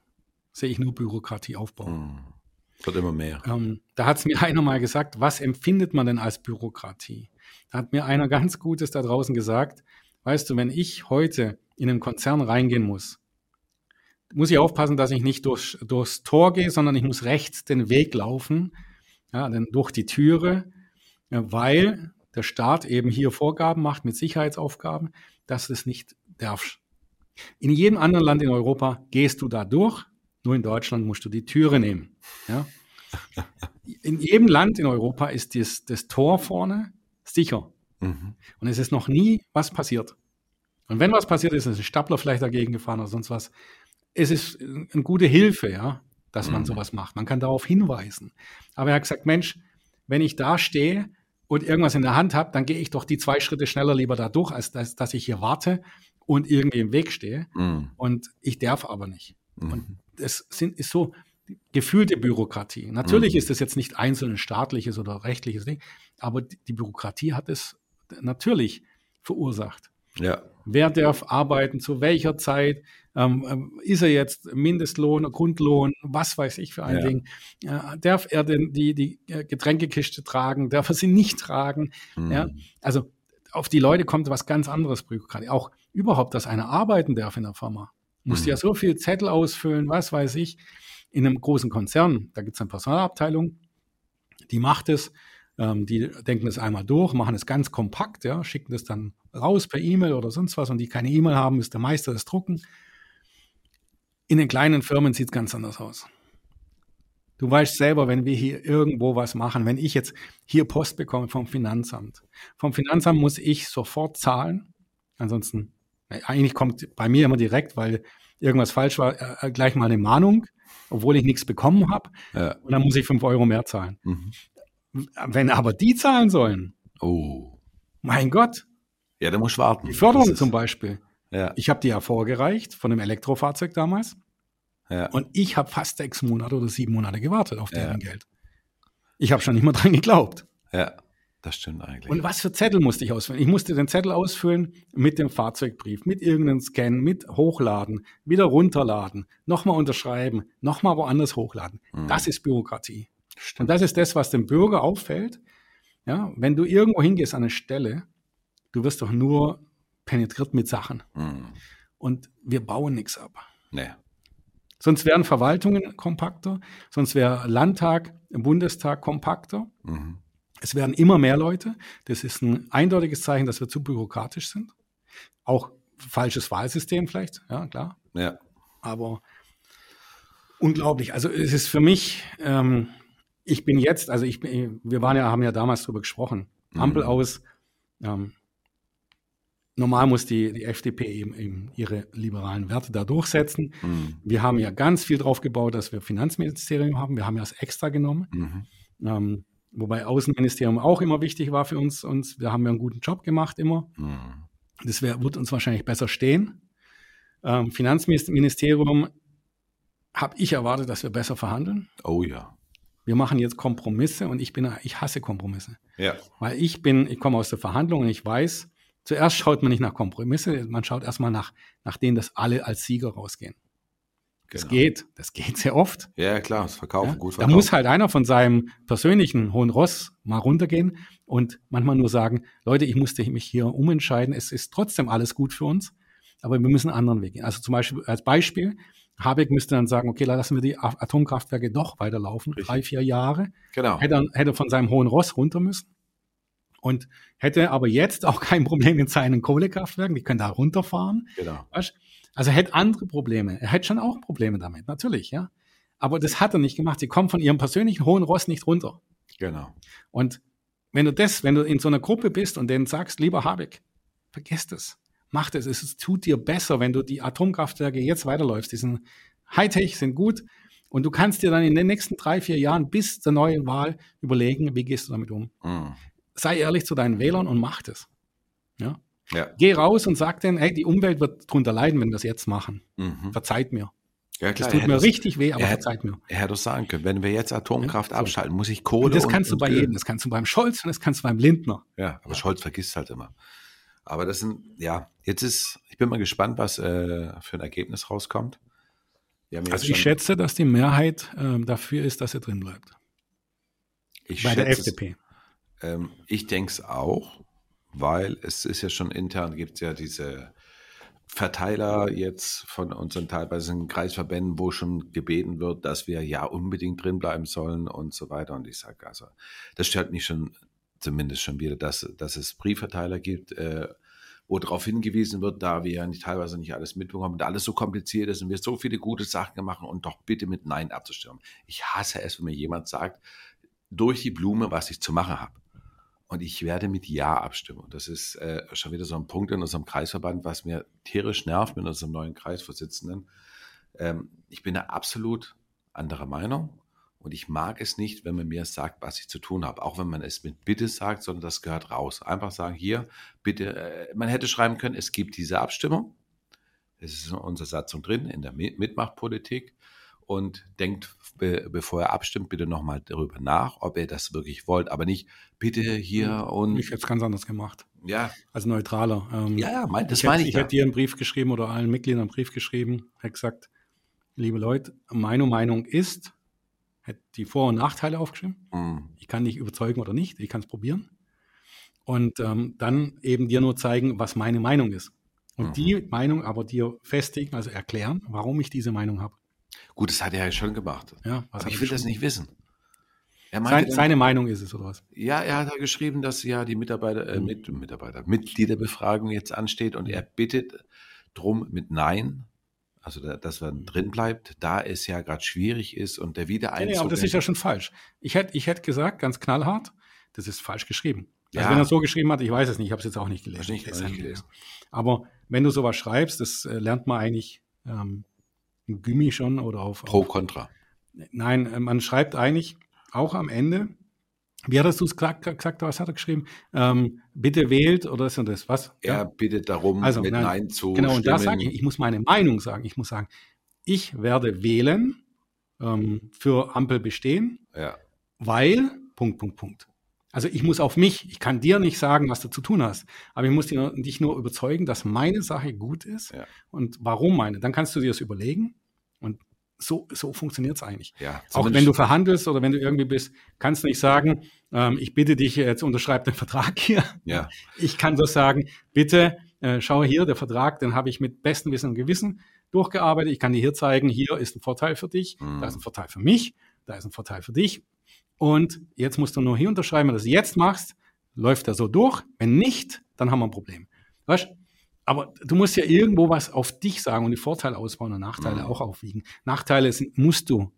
sehe ich nur Bürokratie aufbauen. Mhm. Wird immer mehr. Ähm, da hat es mir einer mal gesagt, was empfindet man denn als Bürokratie? Da hat mir einer ganz Gutes da draußen gesagt, weißt du, wenn ich heute in einen Konzern reingehen muss, muss ich aufpassen, dass ich nicht durch, durchs Tor gehe, sondern ich muss rechts den Weg laufen, ja, dann durch die Türe, weil der Staat eben hier Vorgaben macht mit Sicherheitsaufgaben, dass du es nicht darfst. In jedem anderen Land in Europa gehst du da durch, nur in Deutschland musst du die Türe nehmen. Ja? In jedem Land in Europa ist das, das Tor vorne sicher. Mhm. Und es ist noch nie was passiert. Und wenn was passiert ist, ist ein Stapler vielleicht dagegen gefahren oder sonst was. Es ist eine gute Hilfe, ja, dass man Mhm. sowas macht. Man kann darauf hinweisen. Aber er hat gesagt, Mensch, wenn ich da stehe und irgendwas in der Hand habe, dann gehe ich doch die zwei Schritte schneller lieber da durch, als dass, dass ich hier warte und irgendwie im Weg stehe. Mhm. Und ich darf aber nicht. Mhm. Und das sind, ist so gefühlte Bürokratie. Natürlich Mhm. ist das jetzt nicht einzeln staatliches oder rechtliches Ding, aber die, die Bürokratie hat es natürlich verursacht. Ja. Wer darf arbeiten, zu welcher Zeit? Ähm, ähm, ist er jetzt Mindestlohn, Grundlohn, was weiß ich für ein Ja. Ding? Äh, darf er denn die, die äh, Getränkekiste tragen? Darf er sie nicht tragen? Mhm. Ja, also auf die Leute kommt was ganz anderes Bürokratie. Auch überhaupt, dass einer arbeiten darf in der Firma. Musst Mhm. ja so viel Zettel ausfüllen, was weiß ich. In einem großen Konzern, da gibt es eine Personalabteilung, die macht es. Ähm, die denken das einmal durch, machen es ganz kompakt, ja, schicken das dann raus per E-Mail oder sonst was und die keine E-Mail haben, ist der Meister das Drucken. In den kleinen Firmen sieht es ganz anders aus. Du weißt selber, wenn wir hier irgendwo was machen, wenn ich jetzt hier Post bekomme vom Finanzamt. Vom Finanzamt muss ich sofort zahlen. Ansonsten, eigentlich kommt bei mir immer direkt, weil irgendwas falsch war, äh, äh, gleich mal eine Mahnung, obwohl ich nichts bekommen habe. Ja. Und dann muss ich fünf Euro mehr zahlen. Mhm. Wenn aber die zahlen sollen, oh. mein Gott. Ja, dann muss ich warten. Die Förderung zum Beispiel. Ja. Ich habe die ja vorgereicht von einem Elektrofahrzeug damals. Ja. Und ich habe fast sechs Monate oder sieben Monate gewartet auf deren. Geld. Ich habe schon nicht mehr dran geglaubt. Ja, das stimmt eigentlich. Und was für Zettel musste ich ausfüllen? Ich musste den Zettel ausfüllen mit dem Fahrzeugbrief, mit irgendeinem Scan, mit hochladen, wieder runterladen, nochmal unterschreiben, nochmal woanders hochladen. Mhm. Das ist Bürokratie. Stimmt. Und das ist das, was dem Bürger auffällt. Ja, wenn du irgendwo hingehst an eine Stelle, du wirst doch nur penetriert mit Sachen. Mhm. Und wir bauen nichts ab. Nee. Sonst wären Verwaltungen kompakter, sonst wäre Landtag, Bundestag kompakter. Mhm. Es werden immer mehr Leute. Das ist ein eindeutiges Zeichen, dass wir zu bürokratisch sind. Auch falsches Wahlsystem vielleicht, ja, klar. Ja. Aber unglaublich. Also es ist für mich, ähm, ich bin jetzt, also ich bin, wir waren ja, haben ja damals darüber gesprochen. Ampel mhm. aus, ähm, normal muss die, die FDP eben, eben ihre liberalen Werte da durchsetzen. Mhm. Wir haben ja ganz viel drauf gebaut, dass wir Finanzministerium haben. Wir haben ja das extra genommen. Mhm. Ähm, wobei Außenministerium auch immer wichtig war für uns. uns wir haben ja einen guten Job gemacht immer. Mhm. Das wär, wird uns wahrscheinlich besser stehen. Ähm, Finanzministerium habe ich erwartet, dass wir besser verhandeln. Oh ja. Wir machen jetzt Kompromisse und ich bin, ich hasse Kompromisse. Ja. Weil ich bin, ich komme aus der Verhandlung und ich weiß, Zuerst schaut man nicht nach Kompromisse, man schaut erstmal nach, nach denen, dass alle als Sieger rausgehen. Das genau. geht, das geht sehr oft. Ja, klar, das Verkaufen, ja? gut verkaufen. Da muss halt einer von seinem persönlichen hohen Ross mal runtergehen und manchmal nur sagen, Leute, ich musste mich hier umentscheiden, es ist trotzdem alles gut für uns, aber wir müssen einen anderen Weg gehen. Also zum Beispiel, als Beispiel, Habeck müsste dann sagen, okay, lassen wir die Atomkraftwerke doch weiterlaufen, Richtig. drei, vier Jahre. Genau. Hätte hätte er von seinem hohen Ross runter müssen und hätte aber jetzt auch kein Problem mit seinen Kohlekraftwerken, die können da runterfahren. Genau. Also er hätte andere Probleme. Er hätte schon auch Probleme damit, natürlich, ja. Aber das hat er nicht gemacht. Sie kommen von ihrem persönlichen hohen Ross nicht runter. Genau. Und wenn du das, wenn du in so einer Gruppe bist und denen sagst, lieber Habeck, vergiss das. Mach das. Es tut dir besser, wenn du die Atomkraftwerke jetzt weiterläufst. Die sind Hightech, sind gut. Und du kannst dir dann in den nächsten drei, vier Jahren bis zur neuen Wahl überlegen, wie gehst du damit um. Mhm sei ehrlich zu deinen Wählern und mach das. Ja? Ja. Geh raus und sag denen, hey, die Umwelt wird drunter leiden, wenn wir das jetzt machen. Mhm. Verzeiht mir. Ja, klar, das tut mir richtig weh, aber er verzeiht mir. Er hätte doch sagen können, wenn wir jetzt Atomkraft ja, abschalten, muss ich Kohle. Und das kannst und, du bei jedem. Das kannst du beim Scholz und das kannst du beim Lindner. Ja, aber ja. Scholz vergisst halt immer. Aber das sind, ja, jetzt ist, ich bin mal gespannt, was äh, für ein Ergebnis rauskommt. Also ich schätze, dass die Mehrheit äh, dafür ist, dass er drin bleibt. Ich bei der FDP. Ähm, ich denke es auch, weil es ist ja schon intern, gibt es ja diese Verteiler jetzt von unseren teilweise Kreisverbänden, wo schon gebeten wird, dass wir ja unbedingt drin bleiben sollen und so weiter. Und ich sage also, das stört mich schon zumindest schon wieder, dass, dass es Briefverteiler gibt, äh, wo darauf hingewiesen wird, da wir ja nicht, teilweise nicht alles mitbekommen und alles so kompliziert ist und wir so viele gute Sachen machen und doch bitte mit Nein abzustimmen. Ich hasse es, wenn mir jemand sagt, durch die Blume, was ich zu machen habe. Und ich werde mit Ja abstimmen. Und das ist äh, schon wieder so ein Punkt in unserem Kreisverband, was mir tierisch nervt mit unserem neuen Kreisvorsitzenden. Ähm, ich bin da absolut anderer Meinung. Und ich mag es nicht, wenn man mir sagt, was ich zu tun habe. Auch wenn man es mit Bitte sagt, sondern das gehört raus. Einfach sagen, hier, bitte, äh, man hätte schreiben können, es gibt diese Abstimmung. Es ist in unserer Satzung drin, in der Mitmachpolitik und denkt, be bevor er abstimmt, bitte nochmal darüber nach, ob ihr das wirklich wollt. Aber nicht, bitte hier hm, und. Ich hätte es ganz anders gemacht. Ja. Als neutraler. Ähm, ja, ja, mein, das ich meine ich. Ich hätte dir einen Brief geschrieben oder allen Mitgliedern einen Brief geschrieben, hätte gesagt, liebe Leute, meine Meinung ist, hätte die Vor- und Nachteile aufgeschrieben. Mhm. Ich kann dich überzeugen oder nicht, ich kann es probieren. Und ähm, dann eben dir nur zeigen, was meine Meinung ist. Und mhm. die Meinung aber dir festigen, also erklären, warum ich diese Meinung habe. Gut, das hat er ja schon gemacht. Ja, aber ich will das nicht wissen. Er meinte Sein, dann- seine Meinung ist es, oder was? Ja, er hat da geschrieben, dass ja die Mitarbeiter, Mhm. äh, mit, Mitarbeiter, Mitgliederbefragung jetzt ansteht und er bittet drum mit Nein, also da, dass man drin bleibt, da es ja gerade schwierig ist und der Ja, Wiedereinzug. nee, aber das ist ja schon falsch. Ich hätte ich hätte gesagt, ganz knallhart, das ist falsch geschrieben. Also Ja. wenn er so geschrieben hat, ich weiß es nicht, ich habe es jetzt auch nicht gelesen. Nicht ja gelesen. Aber wenn du sowas schreibst, das äh, lernt man eigentlich ähm, Gummi schon oder auf. Pro auf Contra. Nein, äh, man schreibt eigentlich auch am Ende, wie hattest du es gesagt, gesagt, was hat er geschrieben? Ähm, bitte wählt oder und das, was? Er bittet darum, Also, mit nein, Nein, zu Genau, und da sage ich, ich muss meine Meinung sagen. Ich muss sagen, ich werde wählen ähm, für Ampel bestehen, Ja, weil, Punkt, Punkt, Punkt. Also ich muss auf mich, ich kann dir nicht sagen, was du zu tun hast, aber ich muss dich nur, dich nur überzeugen, dass meine Sache gut ist Ja. und warum meine. Dann kannst du dir das überlegen und so, so funktioniert es eigentlich. ja. Auch wenn du verhandelst oder wenn du irgendwie bist, kannst du nicht sagen, ähm, ich bitte dich jetzt unterschreib den Vertrag hier. Ja, Ich kann doch sagen, bitte äh, schau hier, der Vertrag, den habe ich mit bestem Wissen und Gewissen durchgearbeitet. Ich kann dir hier zeigen, hier ist ein Vorteil für dich, Mhm. da ist ein Vorteil für mich, da ist ein Vorteil für dich. Und jetzt musst du nur hier unterschreiben, wenn du das jetzt machst, läuft er so durch. Wenn nicht, dann haben wir ein Problem. Weißt? Aber du musst ja irgendwo was auf dich sagen und die Vorteile ausbauen und Nachteile Mhm. auch aufwiegen. Nachteile sind, musst du,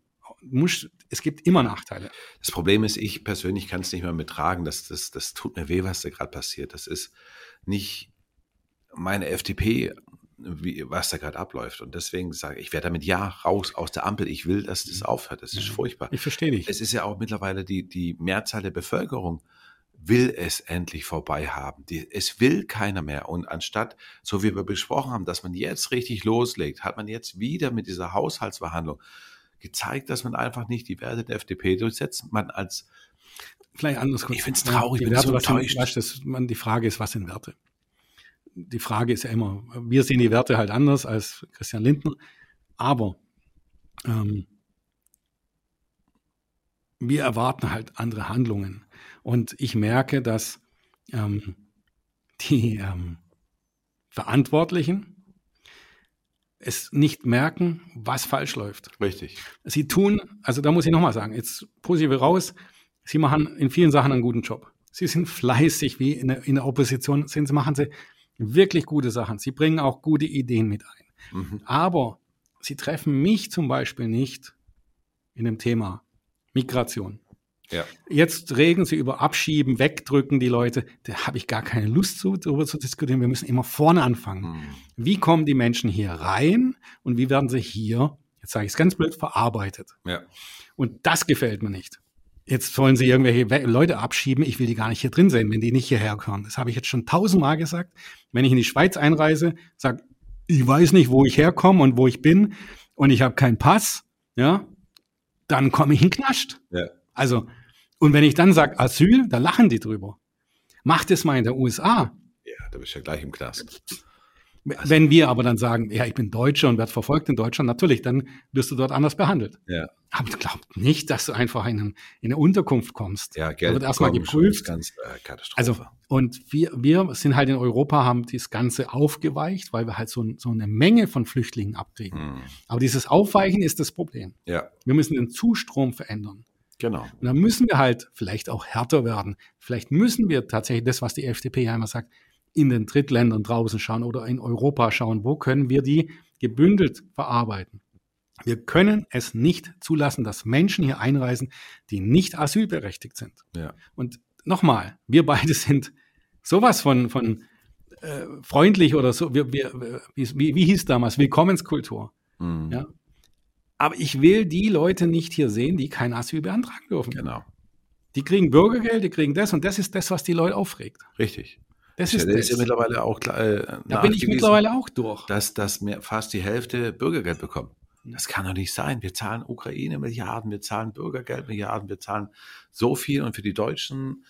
musst, es gibt immer Nachteile. Das Problem ist, ich persönlich kann es nicht mehr mittragen. Das, das, das tut mir weh, was da gerade passiert. Das ist nicht meine FDP, wie, was da gerade abläuft. Und deswegen sage ich, ich werde damit ja raus aus der Ampel. Ich will, dass das aufhört. Das ist Mhm. furchtbar. Ich verstehe dich. Es ist ja auch mittlerweile die, die Mehrzahl der Bevölkerung will es endlich vorbei haben. Die, es will keiner mehr. Und anstatt, so wie wir besprochen haben, dass man jetzt richtig loslegt, hat man jetzt wieder mit dieser Haushaltsverhandlung gezeigt, dass man einfach nicht die Werte der FDP durchsetzt. Man als Vielleicht anders kurz. Ich find's traurig, die bin Werte, so was sind, enttäuscht. weißt, das, man, die Frage ist, was sind Werte? Die Frage ist ja immer, wir sehen die Werte halt anders als Christian Lindner, aber ähm, wir erwarten halt andere Handlungen. Und ich merke, dass ähm, die ähm, Verantwortlichen es nicht merken, was falsch läuft. richtig. Sie tun, also da muss ich nochmal sagen, jetzt positiv raus, Sie machen in vielen Sachen einen guten Job. Sie sind fleißig, wie in der, in der Opposition sind, Sie machen Sie wirklich gute Sachen. Sie bringen auch gute Ideen mit ein. Mhm. Aber Sie treffen mich zum Beispiel nicht in dem Thema Migration. Ja. Jetzt reden Sie über Abschieben, Wegdrücken die Leute. Da habe ich gar keine Lust zu, darüber zu diskutieren. Wir müssen immer vorne anfangen. Mhm. Wie kommen die Menschen hier rein und wie werden sie hier, jetzt sage ich es ganz blöd, verarbeitet? Ja. Und das gefällt mir nicht. Jetzt sollen sie irgendwelche We- Leute abschieben. Ich will die gar nicht hier drin sehen, wenn die nicht hierher gehören. Das habe ich jetzt schon tausendmal gesagt. Wenn ich in die Schweiz einreise, sage, ich weiß nicht, wo ich herkomme und wo ich bin und ich habe keinen Pass, ja, dann komme ich in Knast. Ja. Also, und wenn ich dann sage Asyl, da lachen die drüber. Macht es mal in der USA. ja, da bist du ja gleich im Knast. Wenn wir aber dann sagen, ja, ich bin Deutscher und werde verfolgt in Deutschland, natürlich, dann wirst du dort anders behandelt. Ja. Aber du glaubst nicht, dass du einfach in, einen, in eine Unterkunft kommst. Ja, Da Geld wird erstmal geprüft. Ganz äh. Also, und wir, wir sind halt in Europa, haben das Ganze aufgeweicht, weil wir halt so, so eine Menge von Flüchtlingen abkriegen. Mhm. Aber dieses Aufweichen ist das Problem. Ja, Wir müssen den Zustrom verändern. genau. Und dann müssen wir halt vielleicht auch härter werden. Vielleicht müssen wir tatsächlich das, was die FDP ja immer sagt, in den Drittländern draußen schauen oder in Europa schauen. Wo können wir die gebündelt verarbeiten? Wir können es nicht zulassen, dass Menschen hier einreisen, die nicht asylberechtigt sind. Ja. Und nochmal, wir beide sind sowas von, von äh, freundlich oder so. Wir, wir, wie, wie, wie hieß damals? Willkommenskultur. Mhm. Ja. Aber ich will die Leute nicht hier sehen, die kein Asyl beantragen dürfen. Genau. Die kriegen Bürgergeld, die kriegen das und das ist das, was die Leute aufregt. Richtig. Das Ja, ist das das. ist ja mittlerweile auch klar, äh, da bin ich mittlerweile auch durch. dass, dass mehr, fast die Hälfte Bürgergeld bekommen. Das kann doch nicht sein. Wir zahlen Ukraine Milliarden, wir zahlen Bürgergeld Milliarden, wir zahlen so viel und für die Deutschen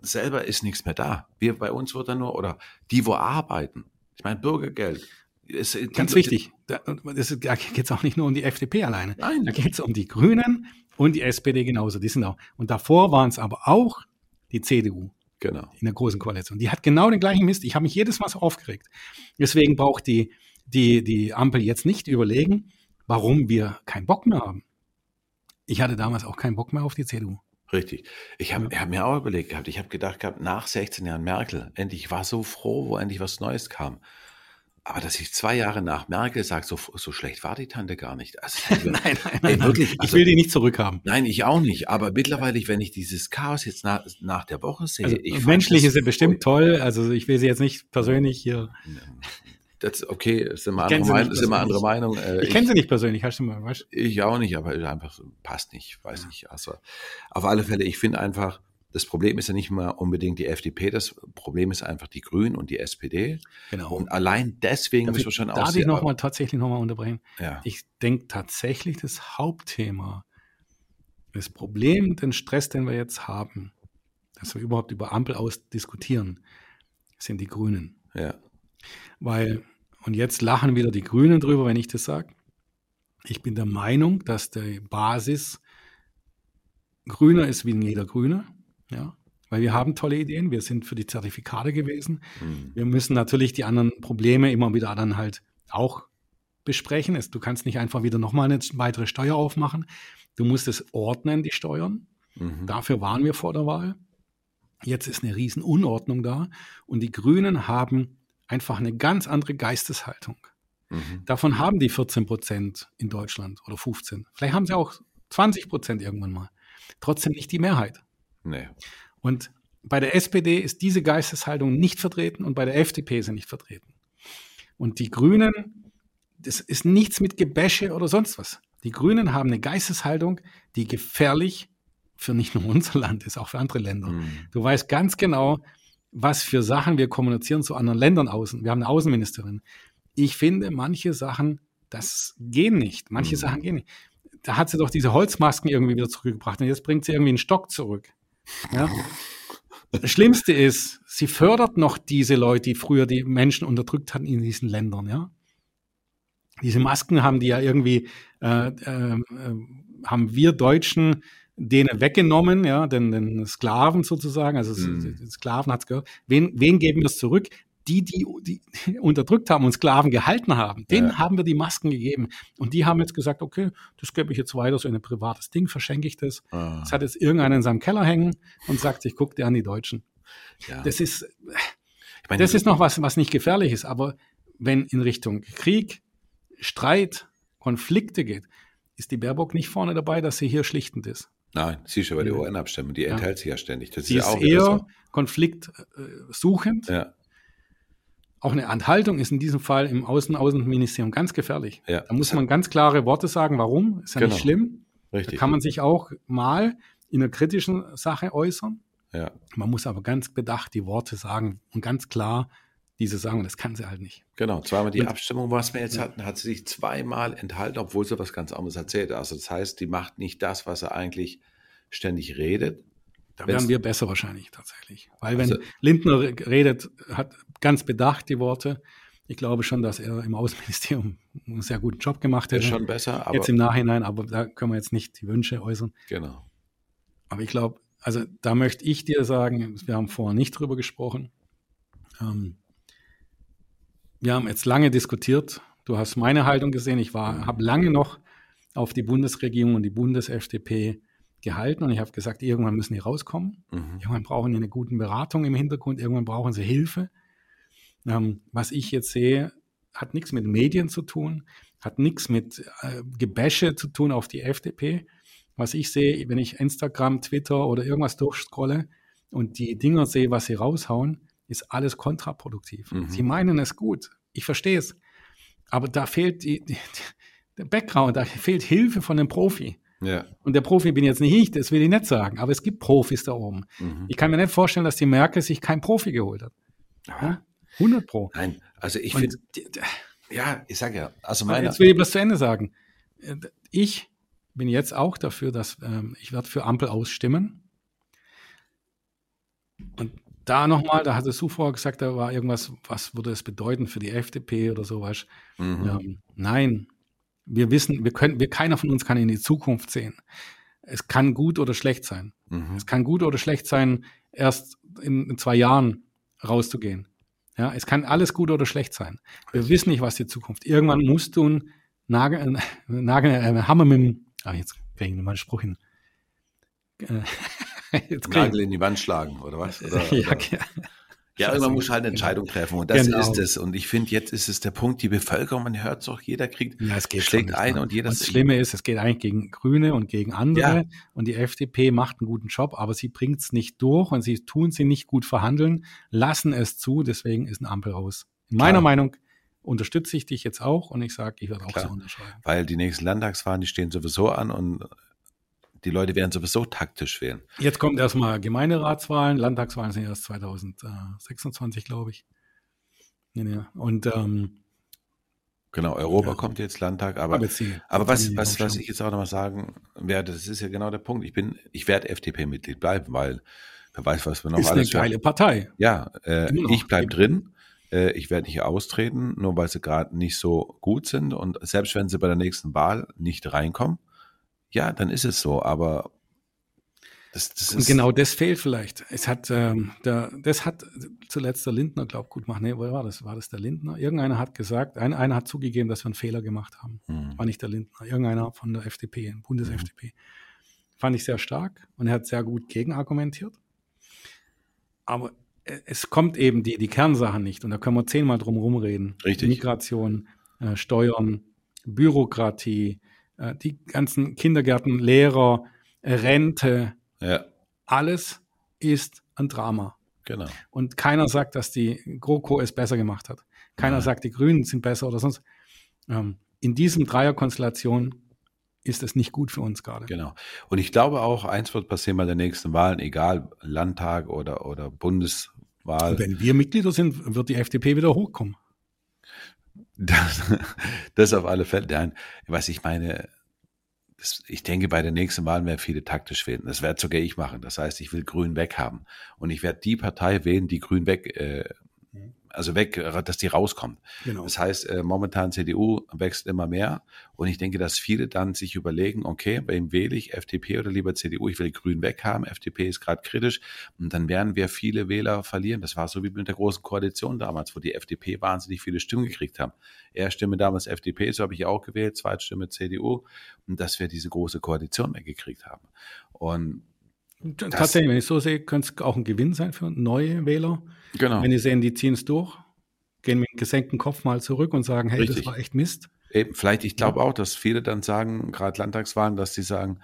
selber ist nichts mehr da. Wir bei uns wird dann nur, oder die, wo arbeiten. Ich meine, Bürgergeld. Ist, Ganz die- wichtig. Da, das da geht es auch nicht nur um die FDP alleine. Nein. Da geht es um die Grünen und die SPD genauso. Die sind auch. Und davor waren es aber auch die CDU Genau. in der großen Koalition. Die hat genau den gleichen Mist. Ich habe mich jedes Mal so aufgeregt. Deswegen braucht die, die, die Ampel jetzt nicht überlegen, warum wir keinen Bock mehr haben. ich hatte damals auch keinen Bock mehr auf die CDU. Richtig. Ich habe hab mir auch überlegt gehabt, ich habe gedacht gehabt, nach 16 Jahren Merkel, endlich, ich war so froh, wo endlich was Neues kam. Aber dass ich zwei Jahre nach Merkel sage, so, so schlecht war die Tante gar nicht. Also, nein, nein, nein, wirklich, also, ich will die nicht zurückhaben. Nein, ich auch nicht. Aber mittlerweile, wenn ich dieses Chaos jetzt nach, nach der Woche sehe, also, ich menschlich ist ja bestimmt toll. Also ich will sie jetzt nicht persönlich hier. Das, okay, ist immer andere, Mein, ist immer andere Meinung. Äh, ich kenne sie nicht persönlich, hast du mal, weißt Ich auch nicht, aber einfach passt nicht, weiß ich. Also auf alle Fälle, ich finde einfach, das Problem ist ja nicht mal unbedingt die FDP, das Problem ist einfach die Grünen und die SPD. Genau. Und allein deswegen müssen wir schon Darf ich noch mal tatsächlich nochmal unterbrechen? Ja. Ich denke tatsächlich, das Hauptthema, das Problem, den Stress, den wir jetzt haben, dass wir überhaupt über Ampel aus diskutieren, sind die Grünen. Ja. Weil, und jetzt lachen wieder die Grünen drüber, wenn ich das sage. Ich bin der Meinung, dass die Basis grüner ist wie jeder Grüne. Ja, weil wir haben tolle Ideen, wir sind für die Zertifikate gewesen. Mhm. Wir müssen natürlich die anderen Probleme immer wieder dann halt auch besprechen. Du kannst nicht einfach wieder nochmal eine weitere Steuer aufmachen. Du musst es ordnen, die Steuern. Mhm. Dafür waren wir vor der Wahl. Jetzt ist eine riesen Unordnung da und die Grünen haben einfach eine ganz andere Geisteshaltung. Mhm. Davon haben die 14 Prozent in Deutschland oder 15. Vielleicht haben sie auch 20 Prozent irgendwann mal. Trotzdem nicht die Mehrheit. Nee. Und bei der SPD ist diese Geisteshaltung nicht vertreten und bei der FDP ist sie nicht vertreten. Und die Grünen, das ist nichts mit Gebäsche oder sonst was. Die Grünen haben eine Geisteshaltung, die gefährlich für nicht nur unser Land ist, auch für andere Länder. Mhm. Du weißt ganz genau, was für Sachen wir kommunizieren zu anderen Ländern außen. Wir haben eine Außenministerin. Ich finde, manche Sachen, das gehen nicht. Manche mhm. Sachen gehen nicht. Da hat sie doch diese Holzmasken irgendwie wieder zurückgebracht und jetzt bringt sie irgendwie einen Stock zurück. Ja. Das Schlimmste ist, sie fördert noch diese Leute, die früher die Menschen unterdrückt hatten in diesen Ländern, ja. Diese Masken haben die ja irgendwie, äh, äh, haben wir Deutschen denen weggenommen, ja, den, den Sklaven sozusagen, also mm. Sklaven hat's gehört. Wen, wen geben wir es zurück? Die, die, die unterdrückt haben und Sklaven gehalten haben, denen ja. haben wir die Masken gegeben. Und die haben jetzt gesagt, okay, das gebe ich jetzt weiter, so in ein privates Ding, verschenke ich das. Ah. Das hat jetzt irgendeiner in seinem Keller hängen und sagt sich, guck dir an die Deutschen. Ja. Das ist, meine, das ist noch was, was nicht gefährlich ist, aber wenn in Richtung Krieg, Streit, Konflikte geht, ist die Baerbock nicht vorne dabei, dass sie hier schlichtend ist. Nein, sie ist aber die UN-Abstimmung, die enthält ja. sich ja ständig. Das sie ist, ja auch eher konfliktsuchend. Ja auch eine Enthaltung ist in diesem Fall im Außen Außenministerium ganz gefährlich. Ja. Da muss man ganz klare Worte sagen, warum, ist ja genau. nicht schlimm. Richtig. Da kann man sich auch mal in einer kritischen Sache äußern. Ja. Man muss aber ganz bedacht die Worte sagen und ganz klar diese sagen, und das kann sie halt nicht. Genau, zweimal die und, Abstimmung, was wir jetzt ja. hatten, hat sie sich zweimal enthalten, obwohl sie was ganz anderes erzählt. Also das heißt, die macht nicht das, was sie eigentlich ständig redet, da wären wir besser wahrscheinlich tatsächlich. Weil wenn also, Lindner redet, hat ganz bedacht die Worte. Ich glaube schon, dass er im Außenministerium einen sehr guten Job gemacht hätte. Ist schon besser, aber. Jetzt im Nachhinein, aber da können wir jetzt nicht die Wünsche äußern. Genau. Aber ich glaube, also da möchte ich dir sagen, wir haben vorher nicht drüber gesprochen. Ähm, wir haben jetzt lange diskutiert. Du hast meine Haltung gesehen. Ich war, habe lange noch auf die Bundesregierung und die Bundes-FDP gehalten und ich habe gesagt, irgendwann müssen die rauskommen. Mhm. Irgendwann brauchen die eine gute Beratung im Hintergrund, irgendwann brauchen sie Hilfe. Ähm, was ich jetzt sehe, hat nichts mit Medien zu tun, hat nichts mit äh, Gebäsche zu tun auf die FDP. Was ich sehe, wenn ich Instagram, Twitter oder irgendwas durchscrolle und die Dinger sehe, was sie raushauen, ist alles kontraproduktiv. Mhm. Sie meinen es gut. Ich verstehe es. Aber da fehlt die, die, der Background, da fehlt Hilfe von einem Profi. Ja. Und der Profi bin jetzt nicht ich, das will ich nicht sagen, aber es gibt Profis da oben. Mhm. Ich kann mir nicht vorstellen, dass die Merkel sich kein Profi geholt hat. Ja? 100 Pro. Nein, also ich finde, ja, ich sage ja, also meine. Jetzt will ich bloß zu Ende sagen. Ich bin jetzt auch dafür, dass ähm, ich werde für Ampel ausstimmen. Und da nochmal, da hatte Su vorher gesagt, da war irgendwas, was würde es bedeuten für die FDP oder sowas. Mhm. Ähm, nein, wir wissen, wir können, wir, keiner von uns kann in die Zukunft sehen. Es kann gut oder schlecht sein. Mhm. Es kann gut oder schlecht sein, erst in, in, zwei Jahren rauszugehen. Ja, es kann alles gut oder schlecht sein. Wir wissen nicht, was die Zukunft. Irgendwann musst du einen Nagel, äh, Nagel, äh, Hammer mit dem, ah, jetzt kriegen wir mal einen Spruch hin. Äh, Nagel in die Wand schlagen, oder was? Oder, ja, oder? Ja, irgendwann muss halt eine Entscheidung treffen. Und das Genau. ist es. Und ich finde, jetzt ist es der Punkt, die Bevölkerung, man hört es auch, jeder kriegt, Ja, es geht schlägt ein ne? und jeder das Schlimme ist, es geht eigentlich gegen Grüne und gegen andere. Ja. Und die FDP macht einen guten Job, aber sie bringt es nicht durch und sie tun sie nicht gut verhandeln, lassen es zu, deswegen ist eine Ampel raus. In meiner Klar. Meinung unterstütze ich dich jetzt auch und ich sage, ich werde auch Klar. so unterschreiben. Weil die nächsten Landtagswahlen, die stehen sowieso an und die Leute werden sowieso taktisch wählen. Jetzt kommt erstmal Gemeinderatswahlen, Landtagswahlen sind erst 2026, glaube ich. Und ähm, Genau, Europa Ja. kommt jetzt Landtag, aber, jetzt die- aber was, was, was ich jetzt auch nochmal sagen werde, das ist ja genau der Punkt. Ich bin, ich werde FDP-Mitglied bleiben, weil wer weiß, was wir noch ist eine alles für- geile Partei. Ja, äh, ich bleib drin. Äh, ich werde nicht austreten, nur weil sie gerade nicht so gut sind. Und selbst wenn sie bei der nächsten Wahl nicht reinkommen, ja, dann ist es so. Aber das, das Und genau das fehlt vielleicht. Es hat, ähm, der, das hat zuletzt der Lindner, glaub gut gemacht. Nee, wer war das? War das der Lindner? Irgendeiner hat gesagt, ein, einer hat zugegeben, dass wir einen Fehler gemacht haben. Hm. War nicht der Lindner, irgendeiner von der FDP, Bundes-FDP. Fand ich sehr stark und er hat sehr gut gegenargumentiert. Aber äh, es kommt eben die, die Kernsachen nicht und da können wir zehnmal drum rumreden. Richtig. Migration, äh, Steuern, Bürokratie, äh, die ganzen Kindergärten, Lehrer, Rente, Ja, alles ist ein Drama. genau. Und keiner sagt, dass die GroKo es besser gemacht hat. Keiner Nein. sagt, die Grünen sind besser oder sonst. Ähm, in diesem Dreierkonstellation ist es nicht gut für uns gerade. Genau. Und ich glaube auch, eins wird passieren bei den nächsten Wahlen, egal Landtag oder, oder Bundeswahl. Und wenn wir Mitglieder sind, wird die FDP wieder hochkommen. Das, das auf alle Fälle. Nein, was ich meine, das, ich denke, bei den nächsten Wahlen werden viele taktisch wählen. Das werde sogar ich machen. Das heißt, ich will Grün weghaben. Und ich werde die Partei wählen, die Grün weg, äh, also weg, dass die rauskommt. Genau. Das heißt, äh, momentan CDU wächst immer mehr. Und ich denke, dass viele dann sich überlegen, okay, wem wähle ich, FDP oder lieber CDU? Ich will Grün weghaben. FDP ist gerade kritisch. Und dann werden wir viele Wähler verlieren. Das war so wie mit der Großen Koalition damals, wo die FDP wahnsinnig viele Stimmen gekriegt haben. Erststimme damals FDP, so habe ich auch gewählt, Zweitstimme CDU. Und dass wir diese große Koalition weggekriegt haben. Und Tatsächlich, wenn ich so sehe, könnte es auch ein Gewinn sein für neue Wähler. genau. Wenn die sehen, die ziehen es durch, gehen mit gesenktem Kopf mal zurück und sagen, hey, Richtig. das war echt Mist. Eben, vielleicht, ich glaube auch, dass viele dann sagen, gerade Landtagswahlen, dass sie sagen,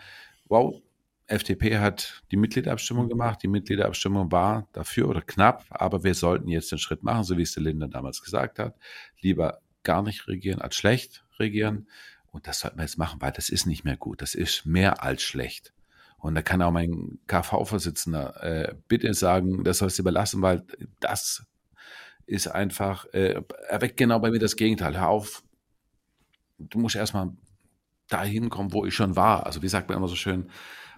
wow, FDP hat die Mitgliederabstimmung gemacht, die Mitgliederabstimmung war dafür oder knapp, aber wir sollten jetzt den Schritt machen, so wie es der Lindner damals gesagt hat, lieber gar nicht regieren als schlecht regieren. Und das sollten wir jetzt machen, weil das ist nicht mehr gut. Das ist mehr als schlecht. Und da kann auch mein KV-Vorsitzender äh, bitte sagen, das sollst du überlassen, weil das ist einfach, äh, erweckt genau bei mir das Gegenteil. Hör auf, du musst erstmal dahin kommen, wo ich schon war. Also wie sagt man immer so schön,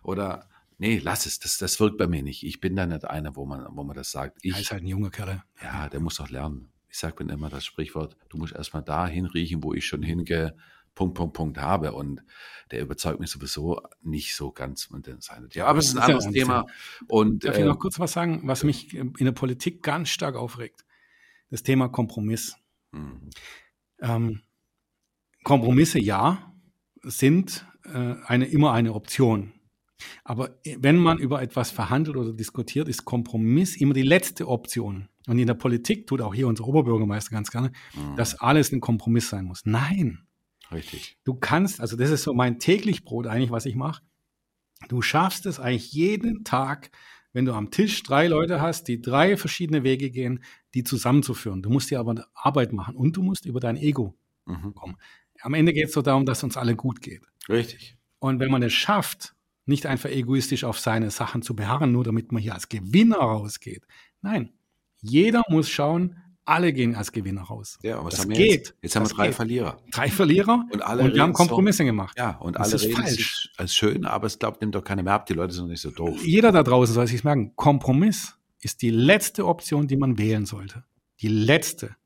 oder nee, lass es, das, das wirkt bei mir nicht. Ich bin da nicht einer, wo man, wo man das sagt. Er ist Ich, halt ein junger Kerl. ja, der muss doch lernen. Ich sage mir immer das Sprichwort, du musst erstmal dahin riechen, wo ich schon hinge, Punkt, Punkt, Punkt habe. Und der überzeugt mich sowieso nicht so ganz mit seinen. Ja, aber es ist ein anderes Thema. Und Darf ich äh, noch kurz was sagen, was mich in der Politik ganz stark aufregt? Das Thema Kompromiss. mh, Ähm, Kompromisse, ja, sind äh, eine, immer eine Option. Aber wenn man über etwas verhandelt oder diskutiert, ist Kompromiss immer die letzte Option. Und in der Politik tut auch hier unser Oberbürgermeister ganz gerne, mh, dass alles ein Kompromiss sein muss. Nein, richtig. du kannst, also das ist so mein täglich Brot eigentlich, was ich mache. Du schaffst es eigentlich jeden Tag, wenn du am Tisch drei Leute hast, die drei verschiedene Wege gehen, die zusammenzuführen. Du musst dir aber Arbeit machen und du musst über dein Ego Mhm. kommen. Am Ende geht es so darum, dass uns alle gut geht. Richtig. Und wenn man es schafft, nicht einfach egoistisch auf seine Sachen zu beharren, nur damit man hier als Gewinner rausgeht. Nein, jeder muss schauen, alle gehen als Gewinner raus. Ja, aber das haben geht. jetzt? Jetzt haben wir drei geht. Verlierer. Drei Verlierer Und alle und wir haben reden so- Kompromisse gemacht. Ja, und Das alle ist reden falsch. als schön, aber es glaubt nimmt doch keiner mehr ab. Die Leute sind nicht so doof. Jeder da draußen soll sich merken, Kompromiss ist die letzte Option, die man wählen sollte. Die letzte.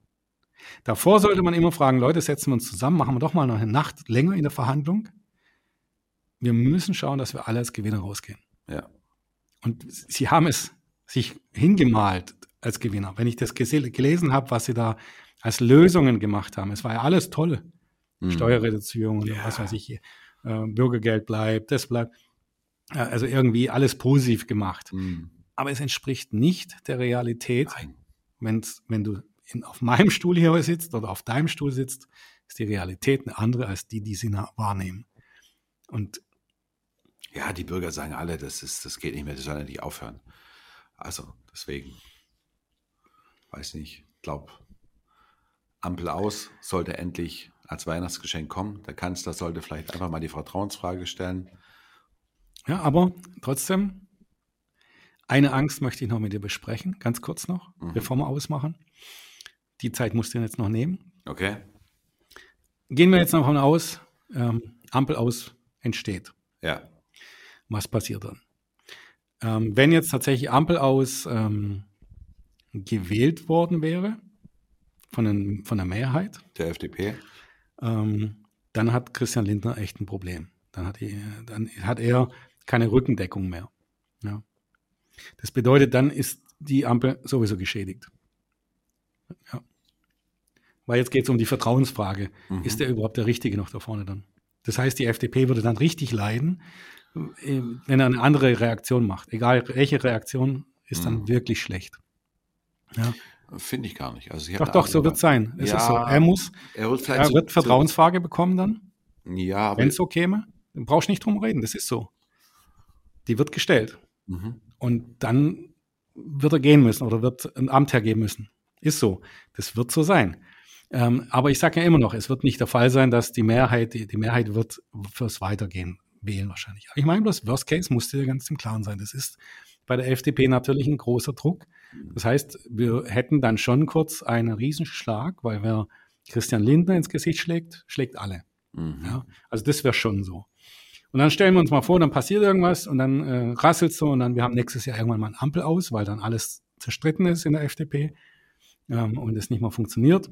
Davor sollte man immer fragen, Leute, setzen wir uns zusammen, machen wir doch mal noch eine Nacht länger in der Verhandlung. Wir müssen schauen, dass wir alle als Gewinner rausgehen. Ja. Und sie haben es sich hingemalt als Gewinner. Wenn ich das gelesen habe, was sie da als Lösungen gemacht haben, es war ja alles toll. Mhm. Steuerreduzierung und Ja. was weiß ich äh, Bürgergeld bleibt, das bleibt. Äh, also irgendwie alles positiv gemacht. Mhm. Aber es entspricht nicht der Realität. Wenn's, wenn du in, auf meinem Stuhl hier sitzt oder auf deinem Stuhl sitzt, ist die Realität eine andere als die, die sie wahrnehmen. Und ja, die Bürger sagen alle, das, ist, das geht nicht mehr, das soll ja nicht aufhören. Also deswegen, weiß nicht, glaub, Ampel aus sollte endlich als Weihnachtsgeschenk kommen. Der Kanzler sollte vielleicht einfach mal die Vertrauensfrage stellen. Ja, aber trotzdem, eine Angst möchte ich noch mit dir besprechen, ganz kurz noch, mhm. bevor wir ausmachen. Die Zeit musst du jetzt noch nehmen. Okay. Gehen wir jetzt davon aus, ähm, Ampel aus entsteht. Ja. Was passiert dann? Ähm, wenn jetzt tatsächlich Ampel aus ähm, gewählt worden wäre, von, den, von der Mehrheit. Der FDP. Ähm, dann hat Christian Lindner echt ein Problem. Dann hat, er, dann hat er keine Rückendeckung mehr. Ja. Das bedeutet, dann ist die Ampel sowieso geschädigt. Ja. Weil jetzt geht es um die Vertrauensfrage. Mhm. Ist der überhaupt der Richtige noch da vorne dann? Das heißt, die FDP würde dann richtig leiden, äh, wenn er eine andere Reaktion macht. Egal welche Reaktion, ist dann mhm. wirklich schlecht. Ja. Finde ich gar nicht. Also doch, doch, so wird es sein. Es ja, so. Er muss, er wird, er wird Vertrauensfrage bekommen dann. Ja, wenn es so käme. Dann brauchst du nicht drum reden, das ist so. Die wird gestellt. Mhm. Und dann wird er gehen müssen oder wird ein Amt hergeben müssen. Ist so. Das wird so sein. Ähm, aber ich sage ja immer noch, es wird nicht der Fall sein, dass die Mehrheit, die, die Mehrheit wird fürs Weitergehen wählen wahrscheinlich. Ich meine bloß, Worst Case musste ja ganz im Klaren sein. Das ist bei der FDP natürlich ein großer Druck. Das heißt, wir hätten dann schon kurz einen Riesenschlag, weil wer Christian Lindner ins Gesicht schlägt, schlägt alle. Mhm. Ja, also das wäre schon so. Und dann stellen wir uns mal vor, dann passiert irgendwas und dann äh, rasselt so und dann wir haben nächstes Jahr irgendwann mal ein Ampel aus, weil dann alles zerstritten ist in der FDP ähm, und es nicht mehr funktioniert.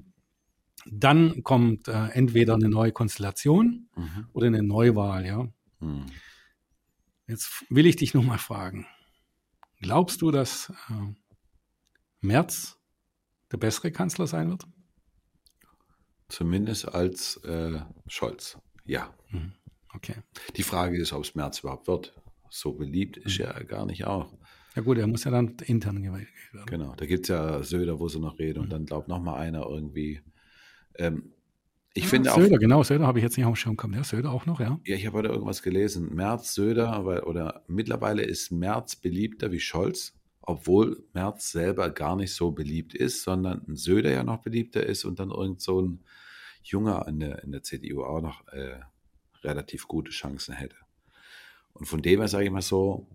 Dann kommt äh, entweder eine neue Konstellation mhm. oder eine Neuwahl, ja. Mhm. Jetzt will ich dich noch mal fragen. Glaubst du, dass äh, Merz der bessere Kanzler sein wird? Zumindest als äh, Scholz, ja. Mhm. Okay. Die Frage ist, ob es Merz überhaupt wird. So beliebt ist mhm. er gar nicht auch. Ja gut, er muss ja dann intern gewählt werden. Genau, da gibt es ja Söder, wo sie noch reden mhm. und dann glaubt noch mal einer irgendwie. Ähm, ich ja, finde Söder, auch, genau, Söder habe ich jetzt nicht auf dem Schirm gekommen. Ja, Söder auch noch, ja. Ja, ich habe heute irgendwas gelesen. Merz, Söder, weil, oder mittlerweile ist Merz beliebter wie Scholz, obwohl Merz selber gar nicht so beliebt ist, sondern ein Söder ja noch beliebter ist und dann irgend so ein Junger in der, in der CDU auch noch äh, relativ gute Chancen hätte. Und von dem her sage ich mal so,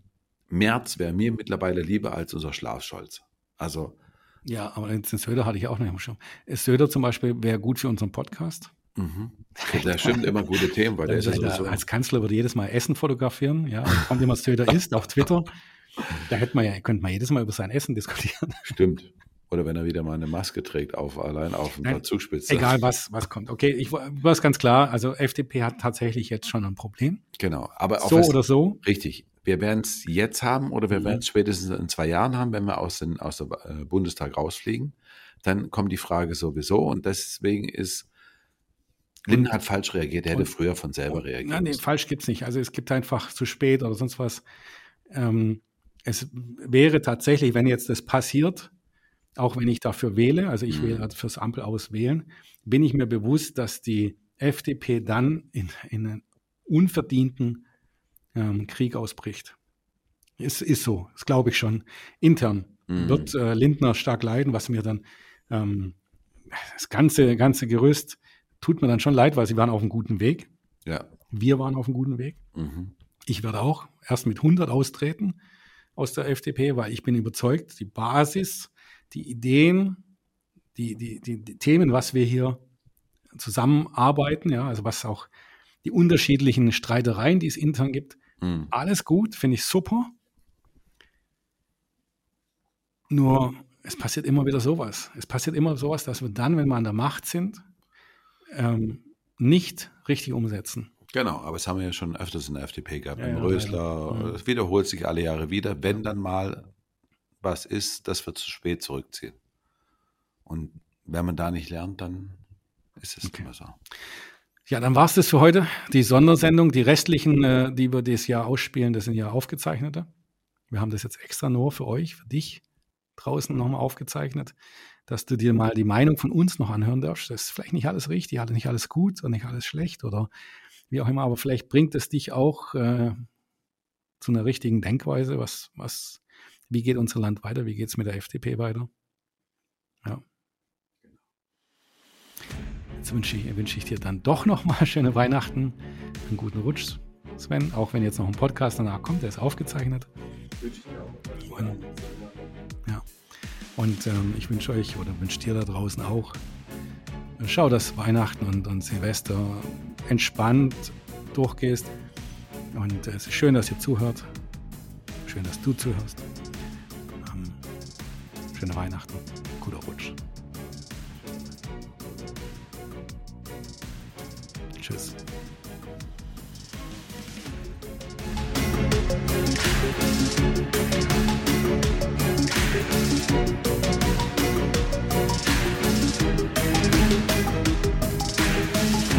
Merz wäre mir mittlerweile lieber als unser Schlafscholz. Also ja, aber den Söder hatte ich auch nicht schon. Söder zum Beispiel wäre gut für unseren Podcast. Mhm. Der stimmt immer gute Themen, weil der ist ja so. Als Kanzler würde jedes Mal Essen fotografieren, ja, kommt immer Söder isst auf Twitter. Da hätte man ja, könnte man jedes Mal über sein Essen diskutieren. Stimmt. Oder wenn er wieder mal eine Maske trägt, auf, allein auf ein paar Zugspitze. Egal was, was kommt. Okay, ich war es ganz klar. Also FDP hat tatsächlich jetzt schon ein Problem. Genau. Aber so oder so. Richtig wir werden es jetzt haben oder wir mhm. werden es spätestens in zwei Jahren haben, wenn wir aus, dem aus der äh, Bundestag rausfliegen. Dann kommt die Frage sowieso und deswegen ist Lindner hat falsch reagiert, er hätte früher von selber reagiert. Nein, nee, falsch gibt es nicht. Also es gibt einfach zu spät oder sonst was. Ähm, es wäre tatsächlich, wenn jetzt das passiert, auch wenn ich dafür wähle, also ich mhm. wähle also fürs Ampel auswählen, bin ich mir bewusst, dass die FDP dann in, in einen unverdienten ähm, Krieg ausbricht. Es ist so, das glaube ich schon. Intern mhm. wird äh, Lindner stark leiden, was mir dann ähm, das ganze, ganze Gerüst tut mir dann schon leid, weil sie waren auf einem guten Weg. Ja. Wir waren auf einem guten Weg. Mhm. Ich werde auch erst mit 100 austreten aus der FDP, weil ich bin überzeugt, die Basis, die Ideen, die, die, die, die Themen, was wir hier zusammenarbeiten, ja, also was auch die unterschiedlichen Streitereien, die es intern gibt, Mhm. Alles gut, finde ich super. Nur es passiert immer wieder sowas. Es passiert immer sowas, dass wir dann, wenn wir an der Macht sind, ähm, nicht richtig umsetzen. Genau, aber es haben wir ja schon öfters in der FDP gehabt. Ja, Im ja, Rösler, ja. es wiederholt sich alle Jahre wieder. Wenn dann mal was ist, das wird zu spät zurückziehen. Und wenn man da nicht lernt, dann ist es okay. immer so. Ja, dann war es das für heute. Die Sondersendung, die restlichen, äh, die wir das Jahr ausspielen, das sind ja aufgezeichnete. Wir haben das jetzt extra nur für euch, für dich draußen nochmal aufgezeichnet, dass du dir mal die Meinung von uns noch anhören darfst. Das ist vielleicht nicht alles richtig, nicht alles gut und nicht alles schlecht oder wie auch immer, aber vielleicht bringt es dich auch äh, zu einer richtigen Denkweise. Was, was, wie geht unser Land weiter? Wie geht es mit der FDP weiter? Ja. Jetzt wünsche ich, wünsche ich dir dann doch nochmal schöne Weihnachten, einen guten Rutsch, Sven, auch wenn jetzt noch ein Podcast danach kommt, der ist aufgezeichnet. Und, ja. Und ähm, ich wünsche euch oder wünsche dir da draußen auch, schau, dass Weihnachten und, und Silvester entspannt durchgehst. Und äh, es ist schön, dass ihr zuhört. Schön, dass du zuhörst. Ähm, schöne Weihnachten. Guter Rutsch. Tschüss.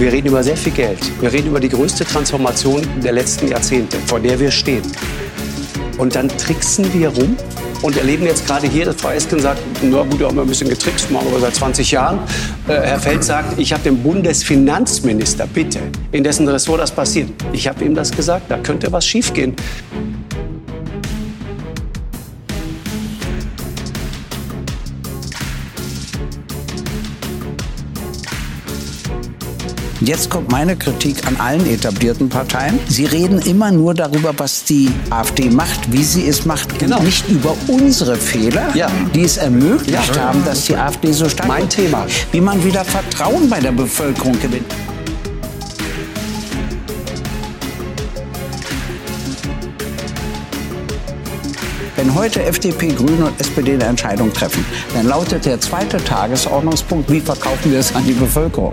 Wir reden über sehr viel Geld. Wir reden über die größte Transformation der letzten Jahrzehnte, vor der wir stehen. Und dann tricksen wir rum und erleben jetzt gerade hier, dass Frau Esken sagt, na gut, wir haben ein bisschen getrickst, machen wir seit 20 Jahren. Äh, Herr Feld sagt, ich habe den Bundesfinanzminister, bitte, in dessen Ressort das passiert. Ich habe ihm das gesagt, da könnte was schiefgehen. Jetzt kommt meine Kritik an allen etablierten Parteien. Sie reden immer nur darüber, was die AfD macht, wie sie es macht, genau. nicht über unsere Fehler, ja. die es ermöglicht ja. haben, dass die AfD so stark Mein Thema. Wie man wieder Vertrauen bei der Bevölkerung gewinnt. Wenn heute FDP, Grüne und SPD eine Entscheidung treffen, dann lautet der zweite Tagesordnungspunkt, wie verkaufen wir es an die Bevölkerung?